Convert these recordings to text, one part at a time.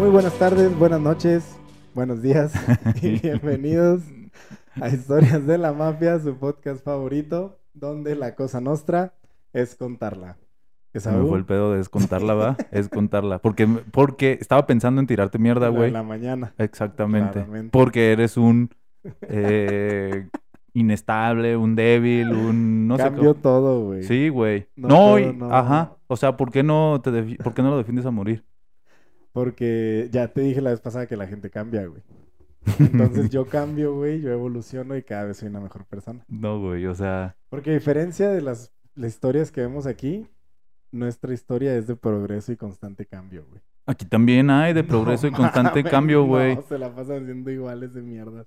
Muy buenas tardes, buenas noches, buenos días y bienvenidos a Historias de la Mafia, su podcast favorito, donde la cosa nostra es contarla. Se me fue el pedo de descontarla, va. es contarla. Porque, porque estaba pensando en tirarte mierda, güey. En la mañana. Exactamente. Porque eres un eh, inestable, un débil, un no Cambio todo, güey. Sí, güey. No, ajá. O sea, ¿por qué no te por qué no lo defiendes a morir? Porque ya te dije la vez pasada que la gente cambia, güey. Entonces yo cambio, güey, yo evoluciono y cada vez soy una mejor persona. No, güey, o sea. Porque a diferencia de las, las historias que vemos aquí, nuestra historia es de progreso y constante cambio, güey. Aquí también hay de progreso y constante cambio, güey. No, se la pasan haciendo iguales de mierda.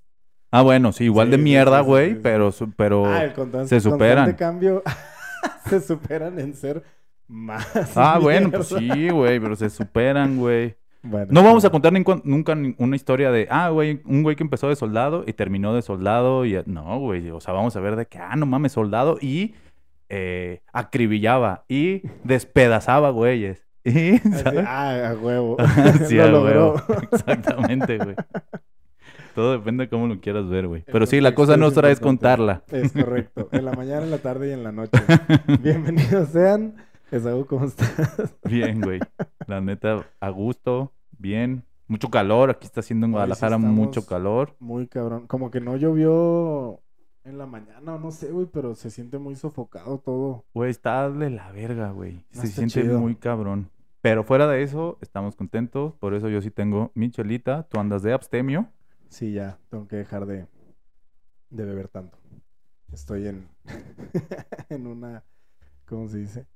Ah, bueno, sí, igual de mierda, güey, pero, pero ah, el se superan. Constante cambio se superan en ser más. Ah, bueno, pues sí, güey, pero se superan, güey. no vamos a contar nunca una historia de, ah, güey, un güey que empezó de soldado y terminó de soldado y... No, güey, o sea, vamos a ver de que, ah, no mames, soldado y eh, acribillaba y despedazaba güeyes. Y, ah, a huevo. sí, a huevo. Exactamente, güey. Todo depende de cómo lo quieras ver, güey. Pero sí, la cosa nuestra es contarla. Es correcto. En la mañana, en la tarde y en la noche. Bienvenidos sean. Esaú, ¿cómo estás? Bien, güey. La neta, a gusto, bien. Mucho calor. Aquí está haciendo en Guadalajara mucho calor. Muy cabrón. Como que no llovió en la mañana o no sé, güey, pero se siente muy sofocado todo. Güey, está de la verga, güey. Se siente muy cabrón. Pero fuera de eso, estamos contentos. Por eso yo sí tengo mi chelita. Tú andas de abstemio. Sí, ya. Tengo que dejar de, de beber tanto. Estoy en, en una, ¿cómo se dice?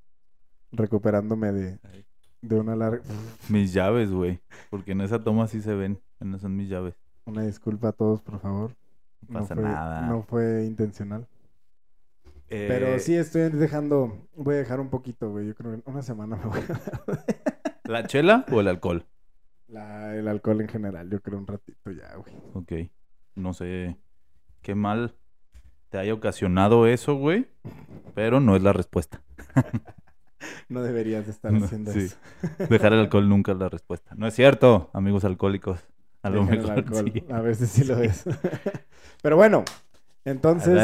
Recuperándome de, de una larga... Mis llaves, güey. Porque en esa toma sí se ven. No son mis llaves. Una disculpa a todos, por favor. No pasa nada. No fue intencional. Pero eh, sí estoy dejando, voy a dejar un poquito, güey. Yo creo que una semana me voy a. ¿La chela o el alcohol? La, el alcohol en general, yo creo un ratito ya, güey. Ok. No sé qué mal te haya ocasionado eso, güey. Pero no es la respuesta. no deberías estar haciendo eso. Dejar el alcohol nunca es la respuesta. No es cierto, amigos alcohólicos. A lo mejor. A veces sí lo es. Pero bueno, entonces.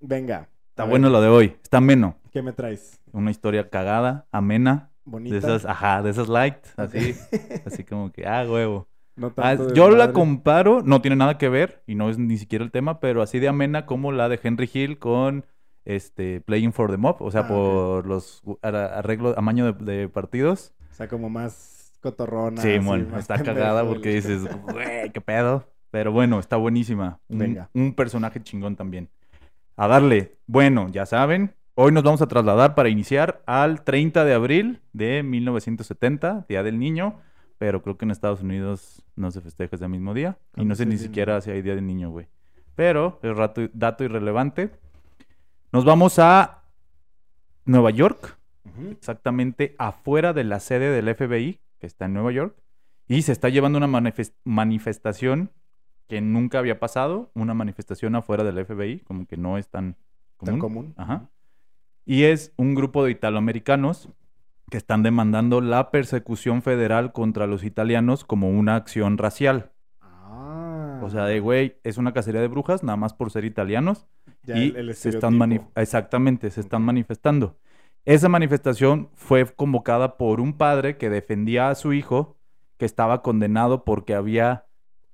Venga. Está bueno lo de hoy. Está ameno. ¿Qué me traes? Una historia cagada, amena. Bonita. De esas, ajá, de esas light. Así. así como que, ah, huevo. Ah, yo la comparo, no tiene nada que ver y no es ni siquiera el tema, pero así de amena como la de Henry Hill con este Playing for the Mob, o sea, ah, por los arreglos, amaño de, de partidos. O sea, como más cotorrona. Sí, bueno, está cagada porque dices, güey, qué pedo. Pero bueno, está buenísima. Venga. Un personaje chingón también. A darle. Bueno, ya saben, hoy nos vamos a trasladar para iniciar al 30 de abril de 1970, Día del Niño. Pero creo que en Estados Unidos no se festeja ese mismo día. Y no sé ni siquiera si hay Día del Niño, güey. Pero es rato, dato irrelevante. Nos vamos a Nueva York, exactamente afuera de la sede del FBI, que está en Nueva York, y se está llevando una manifestación que nunca había pasado, una manifestación afuera del FBI, como que no es tan común. Tan común. Ajá. Y es un grupo de italoamericanos que están demandando la persecución federal contra los italianos como una acción racial. O sea, de güey, es una cacería de brujas nada más por ser italianos. y se están exactamente, se están manifestando. Esa manifestación fue convocada por un padre que defendía a su hijo que estaba condenado porque había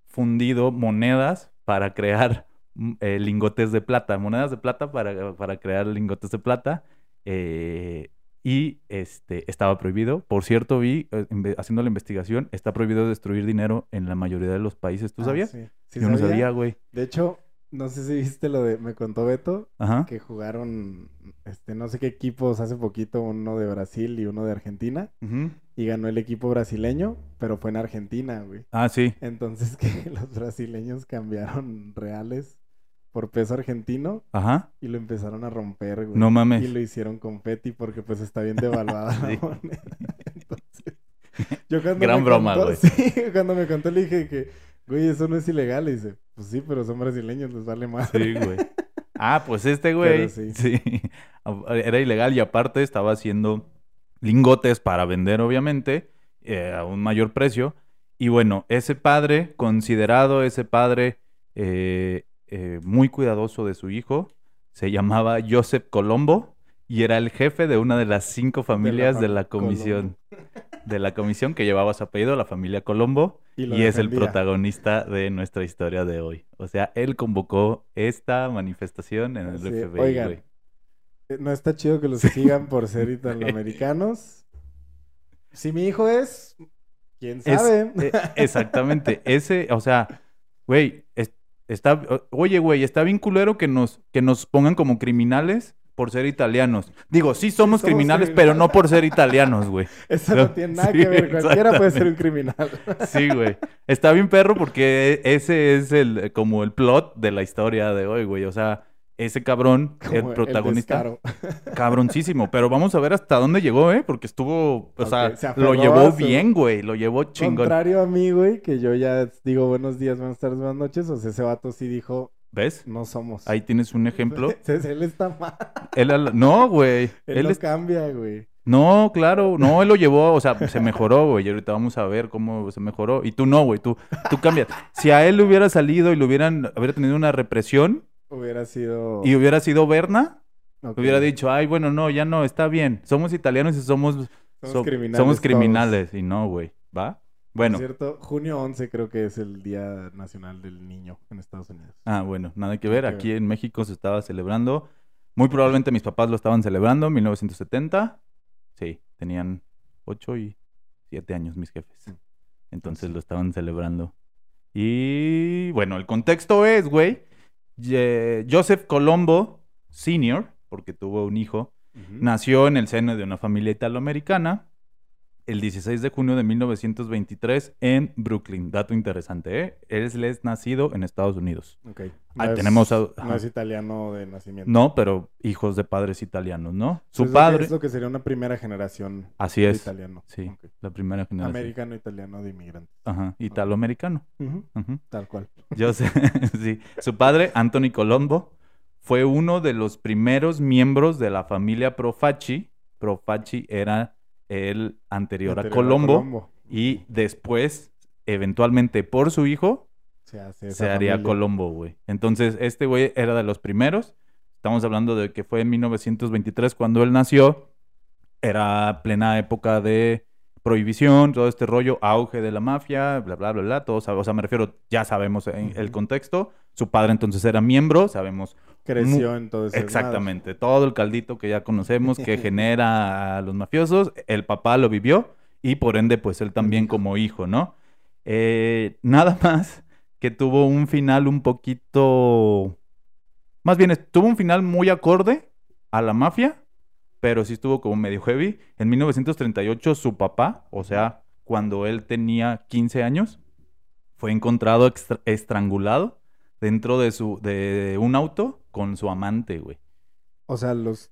fundido monedas para crear mm, eh, lingotes de plata, monedas de plata para, para crear lingotes de plata. Eh, y este estaba prohibido. Por cierto, vi, eh, haciendo la investigación, está prohibido destruir dinero en la mayoría de los países. ¿Tú ah, sabías? Sí. Yo no sabía, güey. De hecho, no sé si viste lo de, me contó Beto, que jugaron, este, no sé qué equipos hace poquito, uno de Brasil y uno de Argentina, y ganó el equipo brasileño, pero fue en Argentina, güey. Ah, sí. Entonces que los brasileños cambiaron reales por peso argentino Ajá. y lo empezaron a romper, güey. No mames. Y lo hicieron confeti porque pues está bien devaluada la moneda. Entonces, yo cuando Gran broma, güey. Sí, cuando me contó le dije que Güey, eso no es ilegal. Y dice, pues sí, pero son brasileños, les vale más. Sí, güey. Ah, pues este güey. Sí. sí. Era ilegal y aparte estaba haciendo lingotes para vender, obviamente, eh, a un mayor precio. Y bueno, ese padre, considerado ese padre eh, eh, muy cuidadoso de su hijo, se llamaba Joseph Colombo y era el jefe de una de las cinco familias de la, comisión. De la comisión que llevaba su apellido, la familia Colombo, y, es el protagonista de nuestra historia de hoy. O sea, él convocó esta manifestación en el FBI. Oigan, eh, no está chido que los sigan por ser italoamericanos. Si mi hijo es, quién sabe. Eh, exactamente. Ese, o sea, güey, está, oye, güey, está bien culero que nos, que nos pongan como criminales por ser italianos. Digo, sí somos, criminales, pero no por ser italianos, güey. Eso no, tiene nada que ver. Cualquiera puede ser un criminal. sí, güey. Está bien perro porque ese es el como el plot de la historia de hoy, güey. O sea, ese cabrón, el protagonista, cabroncísimo. Pero vamos a ver hasta dónde llegó, ¿eh? Porque estuvo, o sea, lo llevó bien, güey. Lo llevó chingón. Contrario a mí, güey, que yo ya digo buenos días, buenas tardes, buenas noches. O sea, ese vato sí dijo, ¿Ves? No somos. Ahí tienes un ejemplo. él está mal. Él, no, güey. Él, lo cambia, güey. No, claro, no, él lo llevó, o sea, se mejoró, güey, y ahorita vamos a ver cómo se mejoró. Y tú no, güey, tú, tú cambias. Si a él le hubiera salido y le hubieran, hubiera tenido una represión. Hubiera sido... Y hubiera sido Berna, hubiera dicho, ay, bueno, no, ya no, está bien. Somos italianos y somos... Somos criminales. Somos criminales. Y no, güey, ¿va? Bueno. cierto, junio 11 creo que es el Día Nacional del Niño en Estados Unidos. Ah, bueno, nada que ver. Aquí en México se estaba celebrando. Muy probablemente mis papás lo estaban celebrando en 1970. Sí, tenían 8 y 7 años mis jefes. Entonces lo estaban celebrando. Y bueno, el contexto es, güey, Joseph Colombo Sr., porque tuvo un hijo, nació en el seno de una familia italoamericana el 16 de junio de 1923 en Brooklyn. Dato interesante, ¿eh? Él es nacido en Estados Unidos. Ok. No tenemos no es italiano de nacimiento. No, pero hijos de padres italianos, ¿no? Su padre... Es lo que sería una primera generación Así es. italiano. Sí, la primera generación. Americano, italiano de inmigrantes. Ajá, italoamericano. Tal cual. Yo sé, sí. Su padre, Anthony Colombo, fue uno de los primeros miembros de la familia Profaci. Profaci era el anterior, a, Colombo, y después, eventualmente por su hijo, se, haría Colombo, güey. Entonces, este güey era de los primeros. Estamos hablando de que fue en 1923 cuando él nació. Era plena época de prohibición, todo este rollo, auge de la mafia, bla, bla, bla, bla. Todos, o sea, me refiero, ya sabemos el contexto. Su padre entonces era miembro, sabemos creció en todo ese Exactamente, todo el caldito que ya conocemos que genera a los mafiosos, el papá lo vivió y por ende pues él también como hijo, ¿no? Eh, nada más que tuvo un final un poquito, más bien tuvo un final muy acorde a la mafia, pero sí estuvo como medio heavy. En 1938 su papá, o sea, cuando él tenía 15 años, fue encontrado estrangulado dentro de su de un auto con su amante, güey. O sea, los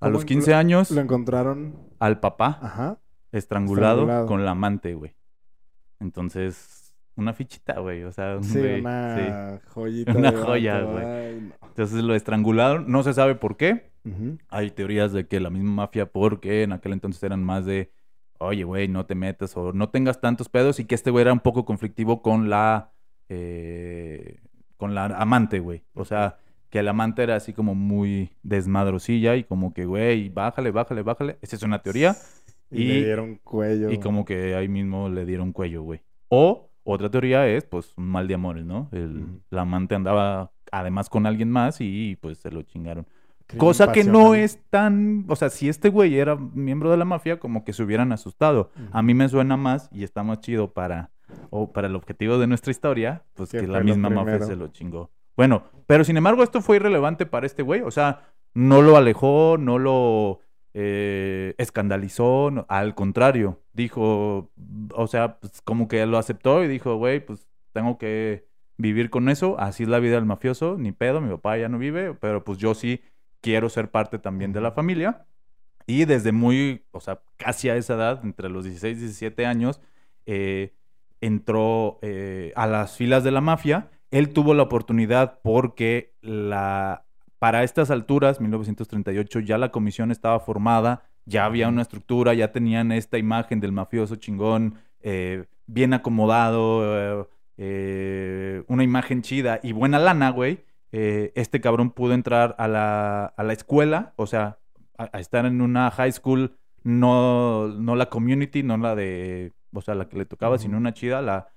a los 15 años lo encontraron al papá Ajá. Estrangulado, con la amante, güey. Entonces, una fichita, güey, o sea, sí, una joyita una joya, güey. Entonces lo estrangularon, no se sabe por qué. Hay teorías de que la misma mafia porque en aquel entonces eran más de oye, güey, no te metas o no tengas tantos pedos y que este güey era un poco conflictivo con la eh, con la amante, güey. O sea, que el amante era así como muy desmadrosilla y como que, güey, bájale, bájale, bájale. Esa es una teoría. Y, le dieron cuello. Y como que ahí mismo le dieron cuello, güey. O otra teoría es, pues, un mal de amores, ¿no? El, La amante andaba además con alguien más y pues se lo chingaron. Cosa que no es tan, o sea, si este güey era miembro de la mafia, como que se hubieran asustado. A mí me suena más y está más chido para o para el objetivo de nuestra historia, pues que la misma mafia se lo chingó. Bueno, pero sin embargo esto fue irrelevante para este güey, o sea, no lo alejó, no lo eh, escandalizó, al contrario, dijo, o sea, pues como que lo aceptó y dijo, güey, pues tengo que vivir con eso, así es la vida del mafioso, ni pedo, mi papá ya no vive, pero pues yo sí quiero ser parte también de la familia. Y desde muy, o sea, casi a esa edad, entre los 16 y 17 años, eh, entró eh, a las filas de la mafia. Él tuvo la oportunidad porque la, para estas alturas, 1938, ya la comisión estaba formada, ya había una estructura, ya tenían esta imagen del mafioso chingón, eh, bien acomodado, eh, una imagen chida y buena lana, güey, este cabrón pudo entrar a la, a la escuela, o sea, a, estar en una high school, no, no la community, no la de, o sea, la que le tocaba, sino una chida, la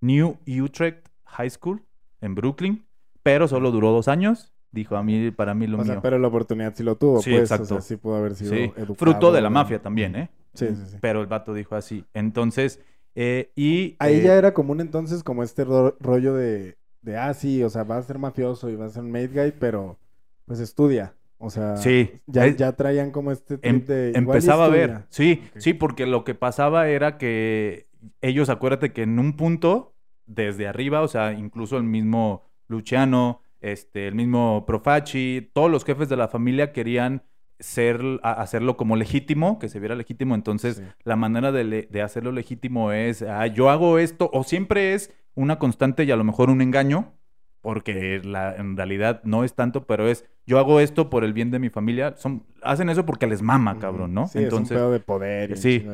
New Utrecht High School en Brooklyn, pero solo duró dos años. Dijo a mí, para mí lo o Sea, pero la oportunidad sí lo tuvo, sí, pues. Exacto. O sea, sí pudo haber sido Fruto de la mafia también, ¿eh? Sí, sí, sí. Pero el vato dijo así. Entonces, eh, y... Ahí ya eh, era común entonces como este rollo de, de, ah, sí, o sea, va a ser mafioso y va a ser un made guy, pero pues estudia. O sea, sí. ya, ya traían como este em, de... Empezaba a ver, sí, sí, porque lo que pasaba era que ellos, acuérdate que en un punto, desde arriba, o sea, incluso el mismo Luciano, este, el mismo Profaci, todos los jefes de la familia querían ser, hacerlo como legítimo, que se viera legítimo. Entonces, la manera de, hacerlo legítimo es, ah, yo hago esto, o siempre es una constante y a lo mejor un engaño, porque la, en realidad no es tanto, pero es, yo hago esto por el bien de mi familia. Son, hacen eso porque les mama, cabrón, ¿no? Sí, Entonces, es un pedo de poder. Y sí,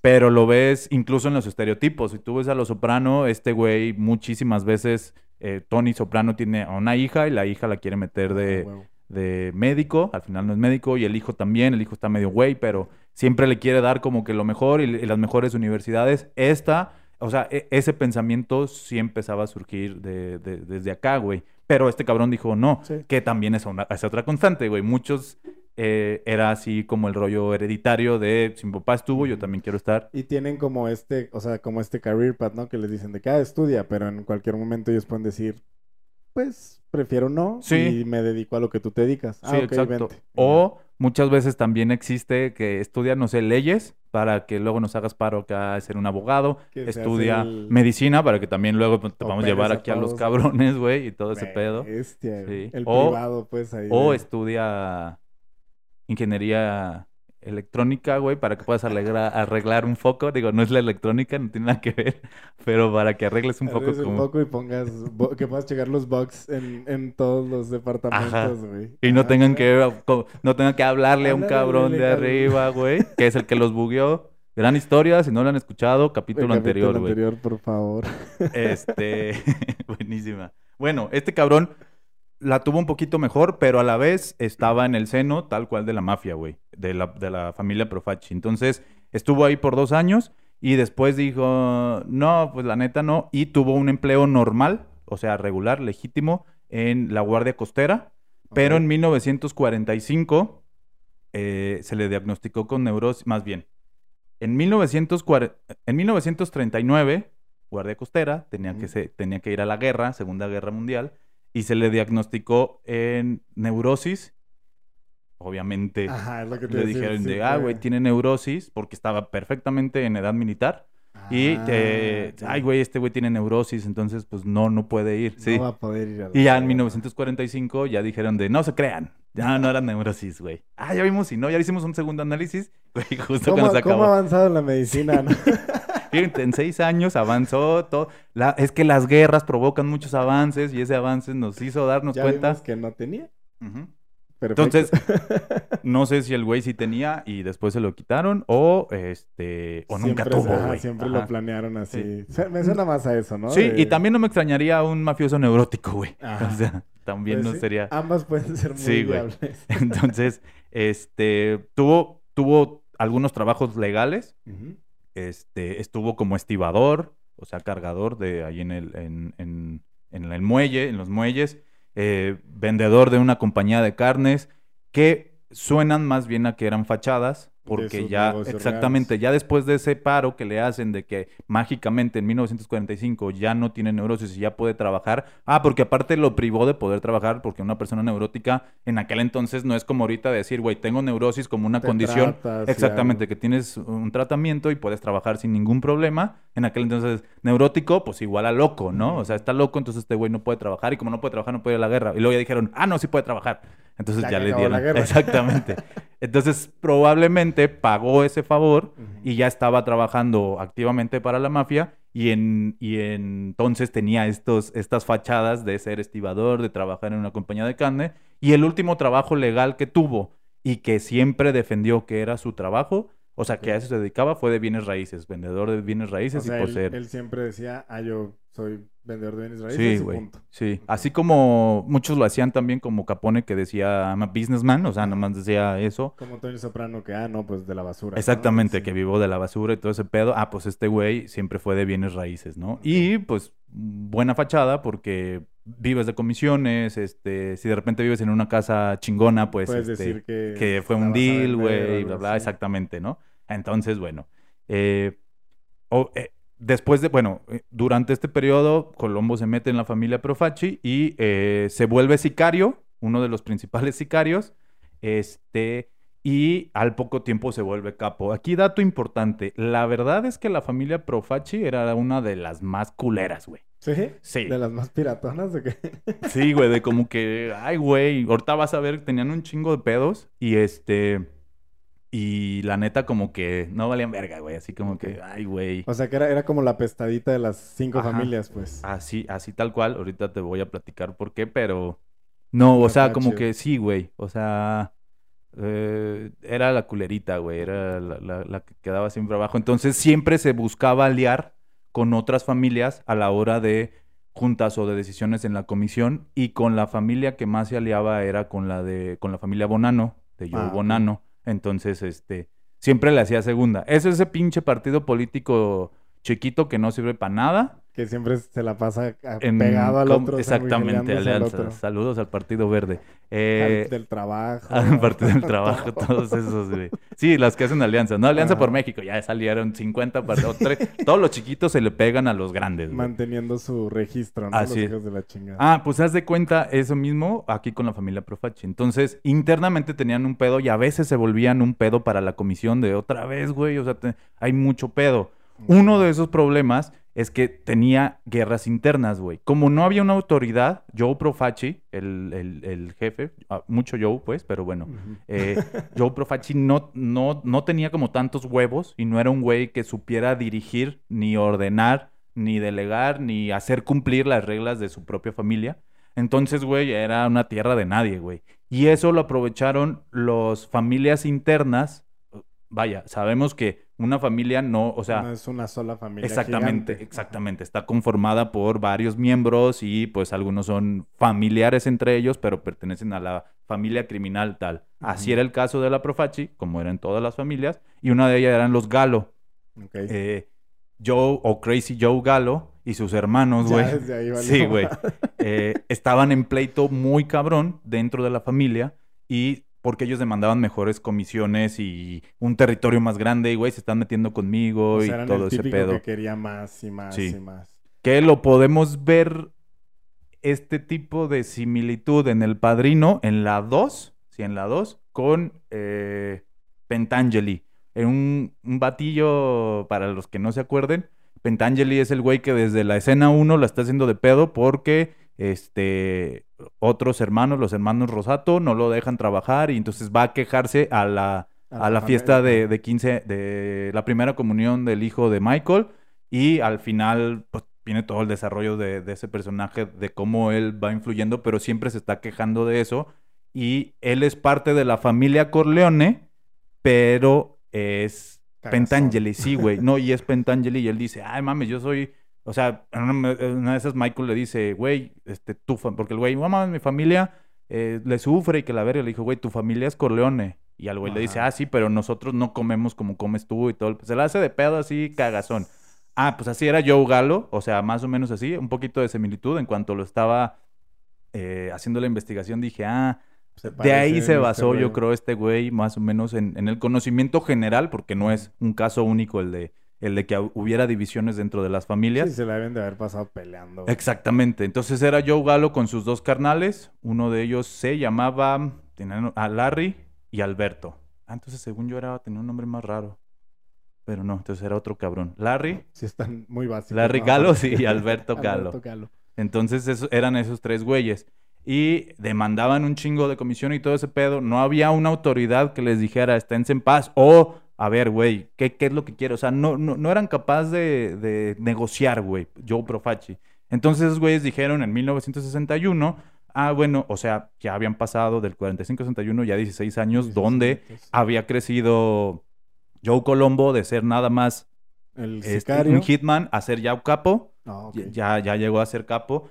pero lo ves incluso en los estereotipos. Si tú ves a los Soprano, este güey muchísimas veces, eh, Tony Soprano tiene a una hija y la hija la quiere meter de... Ah, de médico, al final no es médico, y el hijo también, el hijo está medio güey, pero siempre le quiere dar como que lo mejor y, las mejores universidades. Esta, o sea, e, ese pensamiento sí empezaba a surgir de, desde acá, güey. Pero este cabrón dijo no, que también es, una, es otra constante, güey. Muchos eh, era así como el rollo hereditario de si mi papá estuvo, yo también quiero estar. Y tienen como este, o sea, como este career path, ¿no? Que les dicen de que ah, estudia, pero en cualquier momento ellos pueden decir, pues prefiero no y me dedico a lo que tú te dedicas. Ah, sí, exacto. O muchas veces también existe que estudia, no sé, leyes para que luego nos hagas paro a ser un abogado. estudia medicina para que también luego te vamos a llevar aquí a los cabrones, güey, y todo ese pedo. El privado, pues ahí. O estudia ingeniería electrónica, güey, para que puedas arreglar, un foco. Digo, no es la electrónica, no tiene nada que ver, pero para que arregles un poco como... un poco y pongas, que puedas checar los bugs en, todos los departamentos, güey. Y no tengan que, no tengan que hablarle a un cabrón de arriba, güey, que es el que los bugueó. Gran historia, si no lo han escuchado, capítulo, anterior, güey. anterior, por favor. Este, buenísima. Bueno, este cabrón la tuvo un poquito mejor, pero a la vez estaba en el seno tal cual de la mafia, güey, de la, de la familia Profaci. Entonces, estuvo ahí por dos años y después dijo, no, pues la neta no, y tuvo un empleo normal, o sea, regular, legítimo, en la Guardia Costera, pero en 1945 eh, se le diagnosticó con neurosis, más bien, en, 1940, en 1939, Guardia Costera, tenía, que se, tenía que ir a la guerra, Segunda Guerra Mundial, y se le diagnosticó en neurosis. Obviamente le dijeron de, ah, güey, tiene neurosis porque estaba perfectamente en edad militar. y, ah, ay, güey, este güey tiene neurosis, entonces pues no, no puede ir. Sí. No va a poder ir. y ya en 1945 ya dijeron de, no se crean, ya no era neurosis, güey. Ah, ya vimos y no, ya hicimos un segundo análisis, güey, justo cuando se acabó. ¿Cómo ha avanzado la medicina, no? en seis años avanzó todo. es que las guerras provocan muchos avances y ese avance nos hizo darnos ¿Ya cuenta. que no tenía. Entonces, no sé si el güey sí tenía y después se lo quitaron o este o nunca tuvo, siempre lo planearon así. Me suena más a eso, ¿no? Sí, y también no me extrañaría un mafioso neurótico, güey. O sea, también pues no sería. Ambas pueden ser muy sí, viables. Entonces, este tuvo tuvo algunos trabajos legales. Este, estuvo como estibador, o sea, cargador de ahí en el, en, en, en el muelle, en los muelles, eh, vendedor de una compañía de carnes, que suenan más bien a que eran fachadas, porque ya, exactamente, ya después de ese paro que le hacen de que mágicamente en 1945 ya no tiene neurosis y ya puede trabajar, ah, porque aparte lo privó de poder trabajar, porque una persona neurótica en aquel entonces no es como ahorita decir, güey, tengo neurosis como una condición, exactamente, que tienes un tratamiento y puedes trabajar sin ningún problema. En aquel entonces, neurótico, pues igual a loco, ¿no? O sea, está loco, entonces este güey no puede trabajar y como no puede trabajar, no puede ir a la guerra. Y luego ya dijeron, ah, no, sí puede trabajar. Entonces ya, le dieron. Exactamente. Entonces probablemente pagó ese favor y ya estaba trabajando activamente para la mafia y, en, y entonces tenía estos, estas fachadas de ser estibador, de trabajar en una compañía de carne. Y el último trabajo legal que tuvo y que siempre defendió que era su trabajo, O sea, que a eso se dedicaba, fue de bienes raíces, vendedor de bienes raíces y poseer. Él, él siempre decía, ah, yo soy vendedor de bienes raíces. Sí, güey. Sí. Así como muchos lo hacían también, como Capone que decía, I'm a businessman, o sea, nomás decía eso. Como Tony Soprano, que, ah, no, pues de la basura. Exactamente, que vivo de la basura y todo ese pedo. Ah, pues este güey siempre fue de bienes raíces, ¿no? Y pues buena fachada porque vives de comisiones, este, si de repente vives en una casa chingona, pues Puedes este, decir que, que fue un deal, güey, bla, bla, exactamente, ¿no? Entonces, bueno, eh, eh, después de, bueno, eh, durante este periodo, Colombo se mete en la familia Profaci y se vuelve sicario, uno de los principales sicarios, este, y al poco tiempo se vuelve capo. Aquí dato importante, la verdad es que la familia Profaci era una de las más culeras, güey. ¿Sí? Sí. ¿De las más piratonas de qué? sí, güey, de como que, ay, güey, ahorita vas a ver, tenían un chingo de pedos y este... Y la neta, como que no valían verga, güey. Así como que, ay, güey. O sea, que era, era como la pestadita de las cinco familias, pues. Así, así tal cual. Ahorita te voy a platicar por qué, pero. No, o sea, como que sí, güey. O sea. Eh, era la culerita, güey. Era la, la, que quedaba siempre abajo. Entonces siempre se buscaba aliar con otras familias a la hora de juntas o de decisiones en la comisión. Y con la familia que más se aliaba era con la de. con la familia Bonano, de Joe ah, Bonano. Entonces, este, siempre le hacía segunda. Es ese pinche partido político chiquito que no sirve para nada. Que siempre se la pasa pegado al otro. Exactamente, alianza. Saludos al Partido Verde. Eh, del trabajo. Al Partido del Trabajo, todos esos, güey. Sí, las que hacen alianza. No, Alianza por México, ya salieron 50 partidos. Todos los chiquitos se le pegan a los grandes. Manteniendo su registro, ¿no? Así los hijos de la chingada. Ah, pues haz de cuenta eso mismo aquí con la familia Profachi. Entonces, internamente tenían un pedo y a veces se volvían un pedo para la comisión de otra vez, güey. O sea, hay mucho pedo. Uno de esos problemas es que tenía guerras internas, güey. Como no había una autoridad, Joe Profaci, el, el, jefe, ah, mucho Joe, pues, pero bueno, eh, Joe Profaci no, no, no tenía como tantos huevos y no era un güey que supiera dirigir, ni ordenar, ni delegar, ni hacer cumplir las reglas de su propia familia. Entonces, güey, era una tierra de nadie, güey. Y eso lo aprovecharon las familias internas. Vaya, sabemos que una familia no, o sea... No es una sola familia. Exactamente, exactamente. Está conformada por varios miembros y pues algunos son familiares entre ellos, pero pertenecen a la familia criminal tal. Así era el caso de la Profaci, como eran todas las familias, y una de ellas eran los Galo. Eh, Joe o Crazy Joe Galo y sus hermanos, güey. Sí, güey. Eh, estaban en pleito muy cabrón dentro de la familia y porque ellos demandaban mejores comisiones y un territorio más grande y güey se están metiendo conmigo y todo ese pedo. que quería más y más y más. Que lo podemos ver este tipo de similitud en El Padrino en la 2, sí, en la 2 con eh, Pentangeli. En un, un batillo para los que no se acuerden, Pentangeli es el güey que desde la escena 1 la está haciendo de pedo porque este, otros hermanos, los hermanos Rosato, no lo dejan trabajar y entonces va a quejarse a la, a, la, fiesta de, de 15, de la primera comunión del hijo de Michael y al final pues, viene todo el desarrollo de, de, ese personaje, de cómo él va influyendo, pero siempre se está quejando de eso y él es parte de la familia Corleone, pero es Pentangeli, sí, güey, no, y es Pentangeli y él dice, ay mames, yo soy o sea, en una, de esas Michael le dice, güey, este, tu porque el güey, mamá, mi familia eh, le sufre y que la verga le dijo, güey, tu familia es Corleone. Y al güey le dice, ah, sí, pero nosotros no comemos como comes tú y todo. Se le hace de pedo así, cagazón. Ah, pues así era Joe Galo, o sea, más o menos así, un poquito de similitud. En cuanto lo estaba eh, haciendo la investigación, dije, ah, de ahí se este basó, yo creo, este güey, más o menos en, en, el conocimiento general, porque no es un caso único el de el de que hubiera divisiones dentro de las familias. Sí, se la deben de haber pasado peleando. Exactamente. Entonces era Joe Galo con sus dos carnales. Uno de ellos se llamaba a Larry y Alberto. Ah, entonces según yo era tenía un nombre más raro. Pero no, entonces era otro cabrón. Larry. Sí, están muy básicos. Larry Galo sí, y Alberto Galo. Alberto Galo. Entonces eran esos tres güeyes. Y demandaban un chingo de comisión y todo ese pedo. No había una autoridad que les dijera, esténse en paz. O a ver, güey, ¿qué, es lo que quiero? O sea, no, no, eran capaces de, negociar, güey, Joe Profaci. Entonces esos güeyes dijeron en 1961, ah, bueno, o sea, ya habían pasado del 45 61 ya 16 años, donde había crecido Joe Colombo de ser nada más el este, un hitman a ser ya un capo. Ah, ya, ya llegó a ser capo.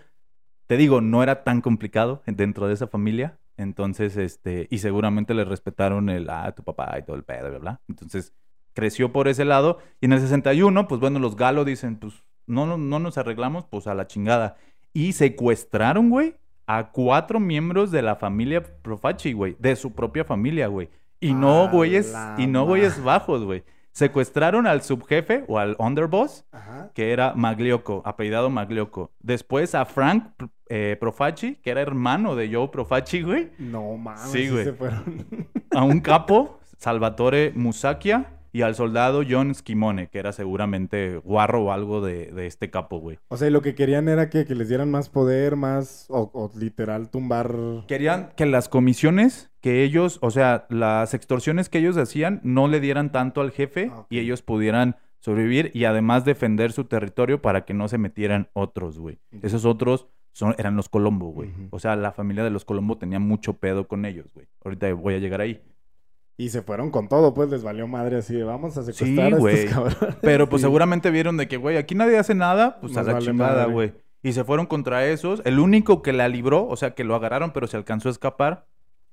Te digo, no era tan complicado dentro de esa familia. Entonces, este, y seguramente le respetaron el, ah, tu papá y todo el pedo, bla, bla. Entonces, creció por ese lado. Y en el 61, pues bueno, los galos dicen, pues no, no, no nos arreglamos, pues a la chingada. Y secuestraron, güey, a cuatro miembros de la familia Profachi, güey. De su propia familia, güey. Y no güeyes, y no güeyes bajos, güey. Secuestraron al subjefe o al underboss, que era Maglioco, apellidado Maglioco. Después a Frank eh, Profaci, que era hermano de Joe Profaci, güey. No mames, sí, güey. a un capo, Salvatore Musakia y al soldado John Skimone, que era seguramente guarro o algo de, este capo, güey. O sea, lo que querían era que, les dieran más poder, más, o, literal tumbar... Querían que las comisiones que ellos, o sea, las extorsiones que ellos hacían no le dieran tanto al jefe ah, y ellos pudieran sobrevivir y además defender su territorio para que no se metieran otros, güey. Esos otros son, eran los Colombo, güey. O sea, la familia de los Colombo tenía mucho pedo con ellos, güey. Ahorita voy a llegar ahí. Y se fueron con todo, pues les valió madre así de vamos a secuestrar a estos cabrones. Pero pues seguramente vieron de que, güey, aquí nadie hace nada, pues a la chingada, güey. Y se fueron contra esos. El único que la libró, o sea, que lo agarraron, pero se alcanzó a escapar,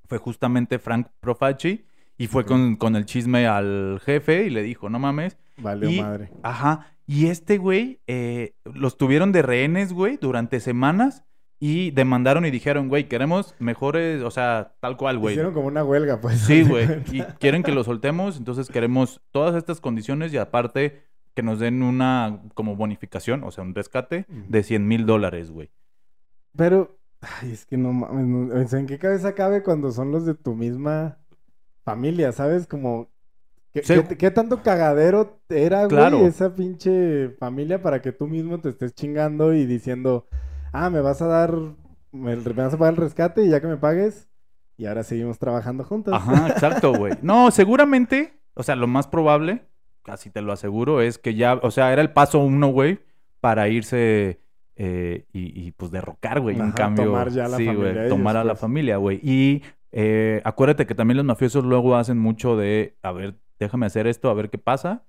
fue justamente Frank Profaci. Y fue con, con, el chisme al jefe y le dijo, no mames. Valió madre. Ajá. Y este güey, eh, los tuvieron de rehenes, güey, durante semanas. Y demandaron y dijeron, güey, queremos mejores, o sea, tal cual, güey. Hicieron como una huelga, pues. Sí, güey. Y quieren que lo soltemos, entonces queremos todas estas condiciones y aparte que nos den una como bonificación, o sea, un rescate de 100 mil dólares, güey. Pero, ay, es que no mames, ¿en qué cabeza cabe cuando son los de tu misma familia? ¿Sabes? Como, ¿Qué, tanto cagadero era, güey, esa pinche familia para que tú mismo te estés chingando y diciendo, ah, me vas a dar, me, vas a pagar el rescate y ya que me pagues, y ahora seguimos trabajando juntos. Ajá, exacto, güey. No, seguramente, o sea, lo más probable, casi te lo aseguro, es que ya, o sea, era el paso uno, güey, para irse eh, y, pues derrocar, güey. En cambio, tomar ya la sí, güey, tomar a la pues. familia, güey. Y eh, acuérdate que también los mafiosos luego hacen mucho de, a ver, déjame hacer esto, a ver qué pasa.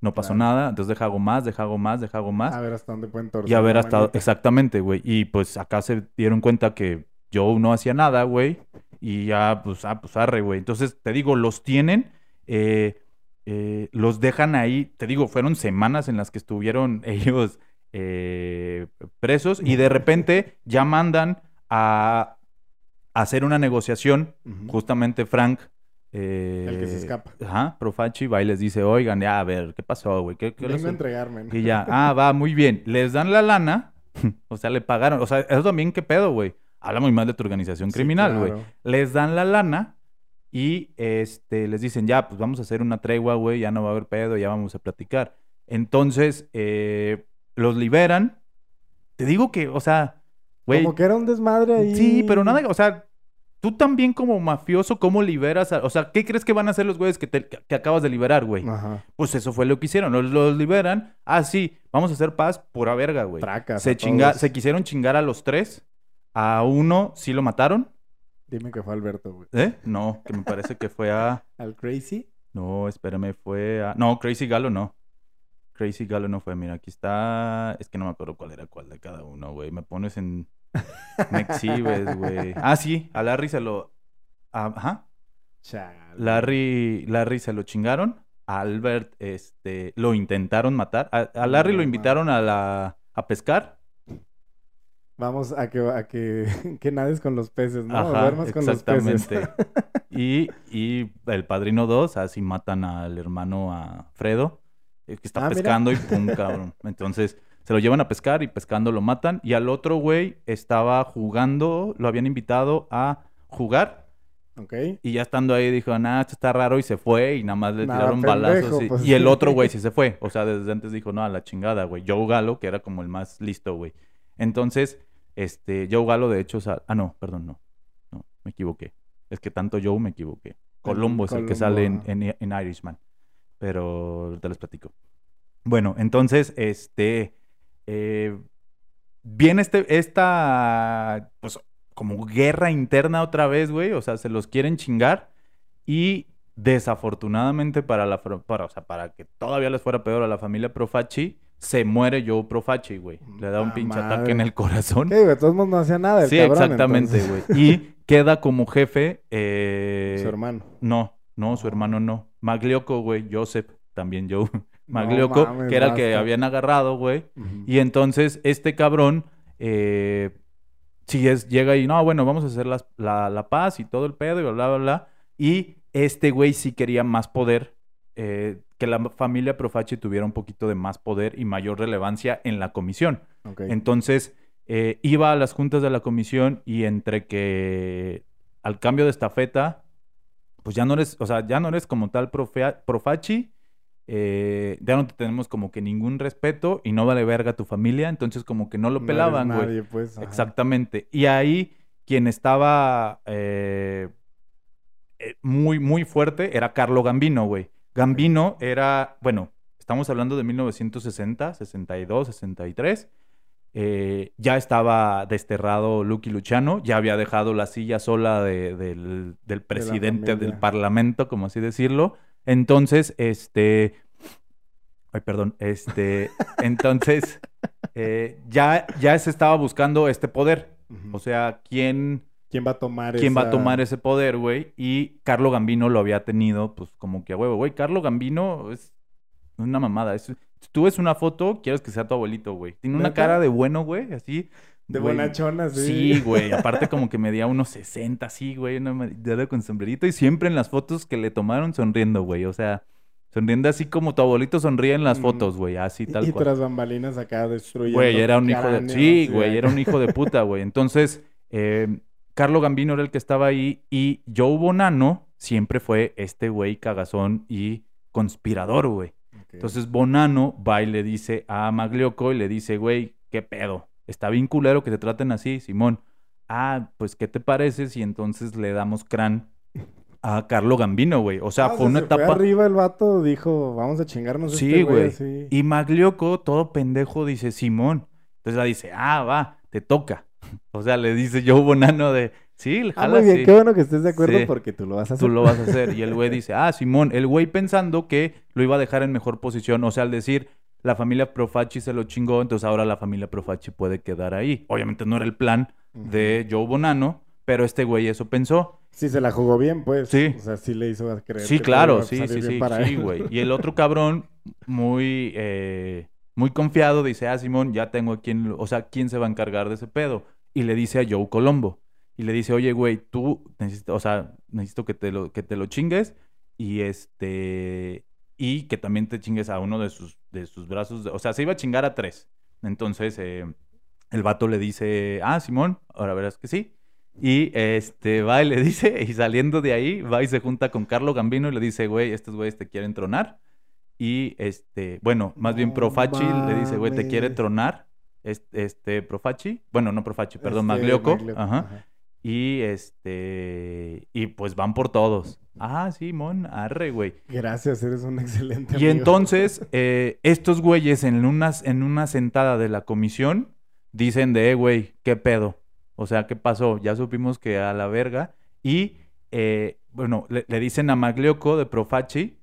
No pasó nada, entonces deja algo más, deja algo más, deja algo más. A ver hasta dónde pueden torcer. Y a ver hasta, exactamente, güey. Y pues acá se dieron cuenta que yo no hacía nada, güey. Y ya, pues, ah, pues arre, güey. Entonces, te digo, los tienen, eh, eh, los dejan ahí. Te digo, fueron semanas en las que estuvieron ellos eh, presos y de repente ya mandan a, hacer una negociación. Justamente Frank eh, el que se escapa. Ajá, Profachi va y les dice, oigan, ya, a ver, ¿qué pasó, güey? ¿Qué, Vengo a entregarme. Y ya, ah, va, muy bien. Les dan la lana, o sea, le pagaron. O sea, eso también, ¿qué pedo, güey? Habla muy mal de tu organización criminal, güey. Les dan la lana y este, les dicen, ya, pues vamos a hacer una tregua, güey, ya no va a haber pedo, ya vamos a platicar. Entonces, eh, los liberan. Te digo que, o sea, güey. Como que era un desmadre ahí. Sí, pero nada, o sea, Tú también como mafioso, ¿cómo liberas? A... O sea, ¿qué crees que van a hacer los güeyes que, te... que acabas de liberar, güey? Ajá. Pues eso fue lo que hicieron. Los, liberan. Ah, sí, vamos a hacer paz, pura verga, güey. Se, chinga... se quisieron chingar a los tres. A uno sí lo mataron. Dime que fue Alberto, güey. ¿Eh? No, que me parece que fue a... ¿Al Crazy? No, espérame, fue a... No, Crazy Galo no. Crazy Galo no fue. Mira, aquí está... Es que no me acuerdo cuál era cuál de cada uno, güey. Me pones en... Me exhibes, güey. Ah, sí, a Larry se lo. Ajá. Larry, Larry se lo chingaron. A Albert, este, lo intentaron matar. A, Larry lo invitaron a la a pescar. Vamos a que, a que, que nades con los peces, ¿no? Ajá, con exactamente. Los peces. y, y el padrino 2, así matan al hermano a Fredo, que está ah, pescando y pum, cabrón. Entonces, se lo llevan a pescar y pescando lo matan. Y al otro güey estaba jugando, lo habían invitado a jugar. Ok. Y ya estando ahí dijo, nah, esto está raro y se fue y nada más le tiraron balazos. Y, pues y, el otro güey sí se fue. O sea, desde antes dijo, no, a la chingada, güey. Joe Galo, que era como el más listo, güey. Entonces, este, Joe Galo, de hecho, ah, no, perdón, no. No, me equivoqué. Es que tanto Joe me equivoqué. Colombo es el que sale en, en Irishman. Pero te les platico. Bueno, entonces, este eh, viene este, esta, pues, como guerra interna otra vez, güey. O sea, se los quieren chingar. Y desafortunadamente para la para, o sea, para que todavía les fuera peor a la familia Profaci, se muere Joe Profaci, güey. Le da un pinche ataque en el corazón. ¿Qué, De todos modos no hacía nada el Sí, exactamente, güey. Y queda como jefe... Eh... Su hermano. No, no, su hermano no. Maglioco, güey, Joseph, también Joe. Maglioco, que era el que habían agarrado, güey. Y entonces este cabrón... Eh, si es, llega y no, bueno, vamos a hacer la, la, paz y todo el pedo y bla, bla, bla. Y este güey sí quería más poder, eh, que la familia Profaci tuviera un poquito de más poder y mayor relevancia en la comisión. Entonces, eh, iba a las juntas de la comisión y entre que al cambio de estafeta, pues ya no eres, o sea, ya no eres como tal Profaci, eh, ya no te tenemos como que ningún respeto y no vale verga tu familia, entonces como que no lo pelaban, güey. Pues, Exactamente. Y ahí quien estaba eh, eh, muy, muy fuerte era Carlo Gambino, güey. Gambino era, bueno, estamos hablando de 1960, 62, 63. Ya estaba desterrado Lucky Luciano, ya había dejado la silla sola del, del, presidente del parlamento, como así decirlo. Entonces, este. Ay, perdón. Este. entonces, eh, ya, ya se estaba buscando este poder. O sea, ¿quién. ¿Quién va a tomar ¿Quién va a tomar ese poder, güey? Y Carlo Gambino lo había tenido, pues, como que a huevo, güey. Carlo Gambino es una mamada. Es, tú ves una foto, quieres que sea tu abuelito, güey. Tiene una cara de bueno, güey, así. De bonachona, sí. Sí, güey. Aparte como que medía unos 60, sí, güey. Una dedo con sombrerito. Y siempre en las fotos que le tomaron sonriendo, güey. O sea, sonriendo así como tu abuelito sonríe en las fotos, güey. Así tal y, cual. Y tras bambalinas acá destruyendo Güey, era un hijo de... Sí, güey. Era un hijo de puta, güey. Entonces, eh, Carlo Gambino era el que estaba ahí. Y Joe Bonano siempre fue este güey cagazón y conspirador, güey. Entonces Bonano va y le dice a Maglioco y le dice, güey, ¿qué pedo? está bien culero que te traten así, Simón. Ah, pues, ¿qué te parece si entonces le damos crán a Carlo Gambino, güey? O sea, ah, fue una etapa. Fue arriba el vato dijo, vamos a chingarnos sí, este güey. Sí. Y Maglioco, todo pendejo, dice, Simón. Entonces la dice, ah, va, te toca. O sea, le dice yo Bonano de, sí, jala, ah, muy bien, qué bueno que estés de acuerdo porque tú lo vas a hacer. Tú lo vas a hacer. Y el güey dice, ah, Simón, el güey pensando que lo iba a dejar en mejor posición. O sea, al decir, la familia Profaci se lo chingó, entonces ahora la familia Profaci puede quedar ahí. Obviamente no era el plan de Joe Bonano, pero este güey eso pensó. Sí, se la jugó bien, pues. Sí. O sea, sí le hizo creer. Sí, claro, sí, sí, sí. Sí, güey. Y el otro cabrón, muy, eh, muy confiado, dice, ah, Simón, ya tengo a quien, o sea, ¿quién se va a encargar de ese pedo? Y le dice a Joe Colombo. Y le dice, oye, güey, tú, necesito, o sea, necesito que te lo, que te lo chingues. Y este, y que también te chingues a uno de sus, de sus brazos. O sea, se iba a chingar a tres. Entonces, eh, el vato le dice, ah, Simón, ahora verás que sí. Y este va y le dice, y saliendo de ahí, va y se junta con Carlo Gambino y le dice, güey, estos güeyes te quieren tronar. Y este, bueno, más bien Profachi le dice, güey, te quiere tronar. Este, este Profachi, bueno, no Profachi, perdón, este, Maglioco. ajá. Y este, y pues van por todos. Ah, sí, Mon, arre, güey. Gracias, eres un excelente. Y entonces, eh, estos güeyes en, unas, en una sentada de la comisión dicen de, eh, güey, ¿qué pedo? O sea, ¿qué pasó? Ya supimos que a la verga. Y, eh, bueno, le, dicen a Maglioco de Profaci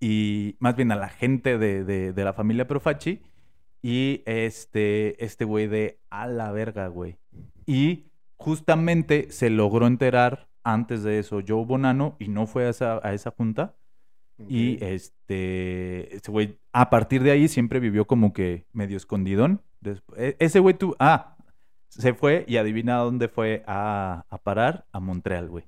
y más bien a la gente de, de, de la familia Profaci y este, este güey de a la verga, güey. Y justamente se logró enterar antes de eso Joe Bonano y no fue a esa, a esa junta. Y este, ese güey, a partir de ahí siempre vivió como que medio escondidón. E, ese güey tú, ah, se fue y adivina dónde fue a, parar, a Montreal, güey.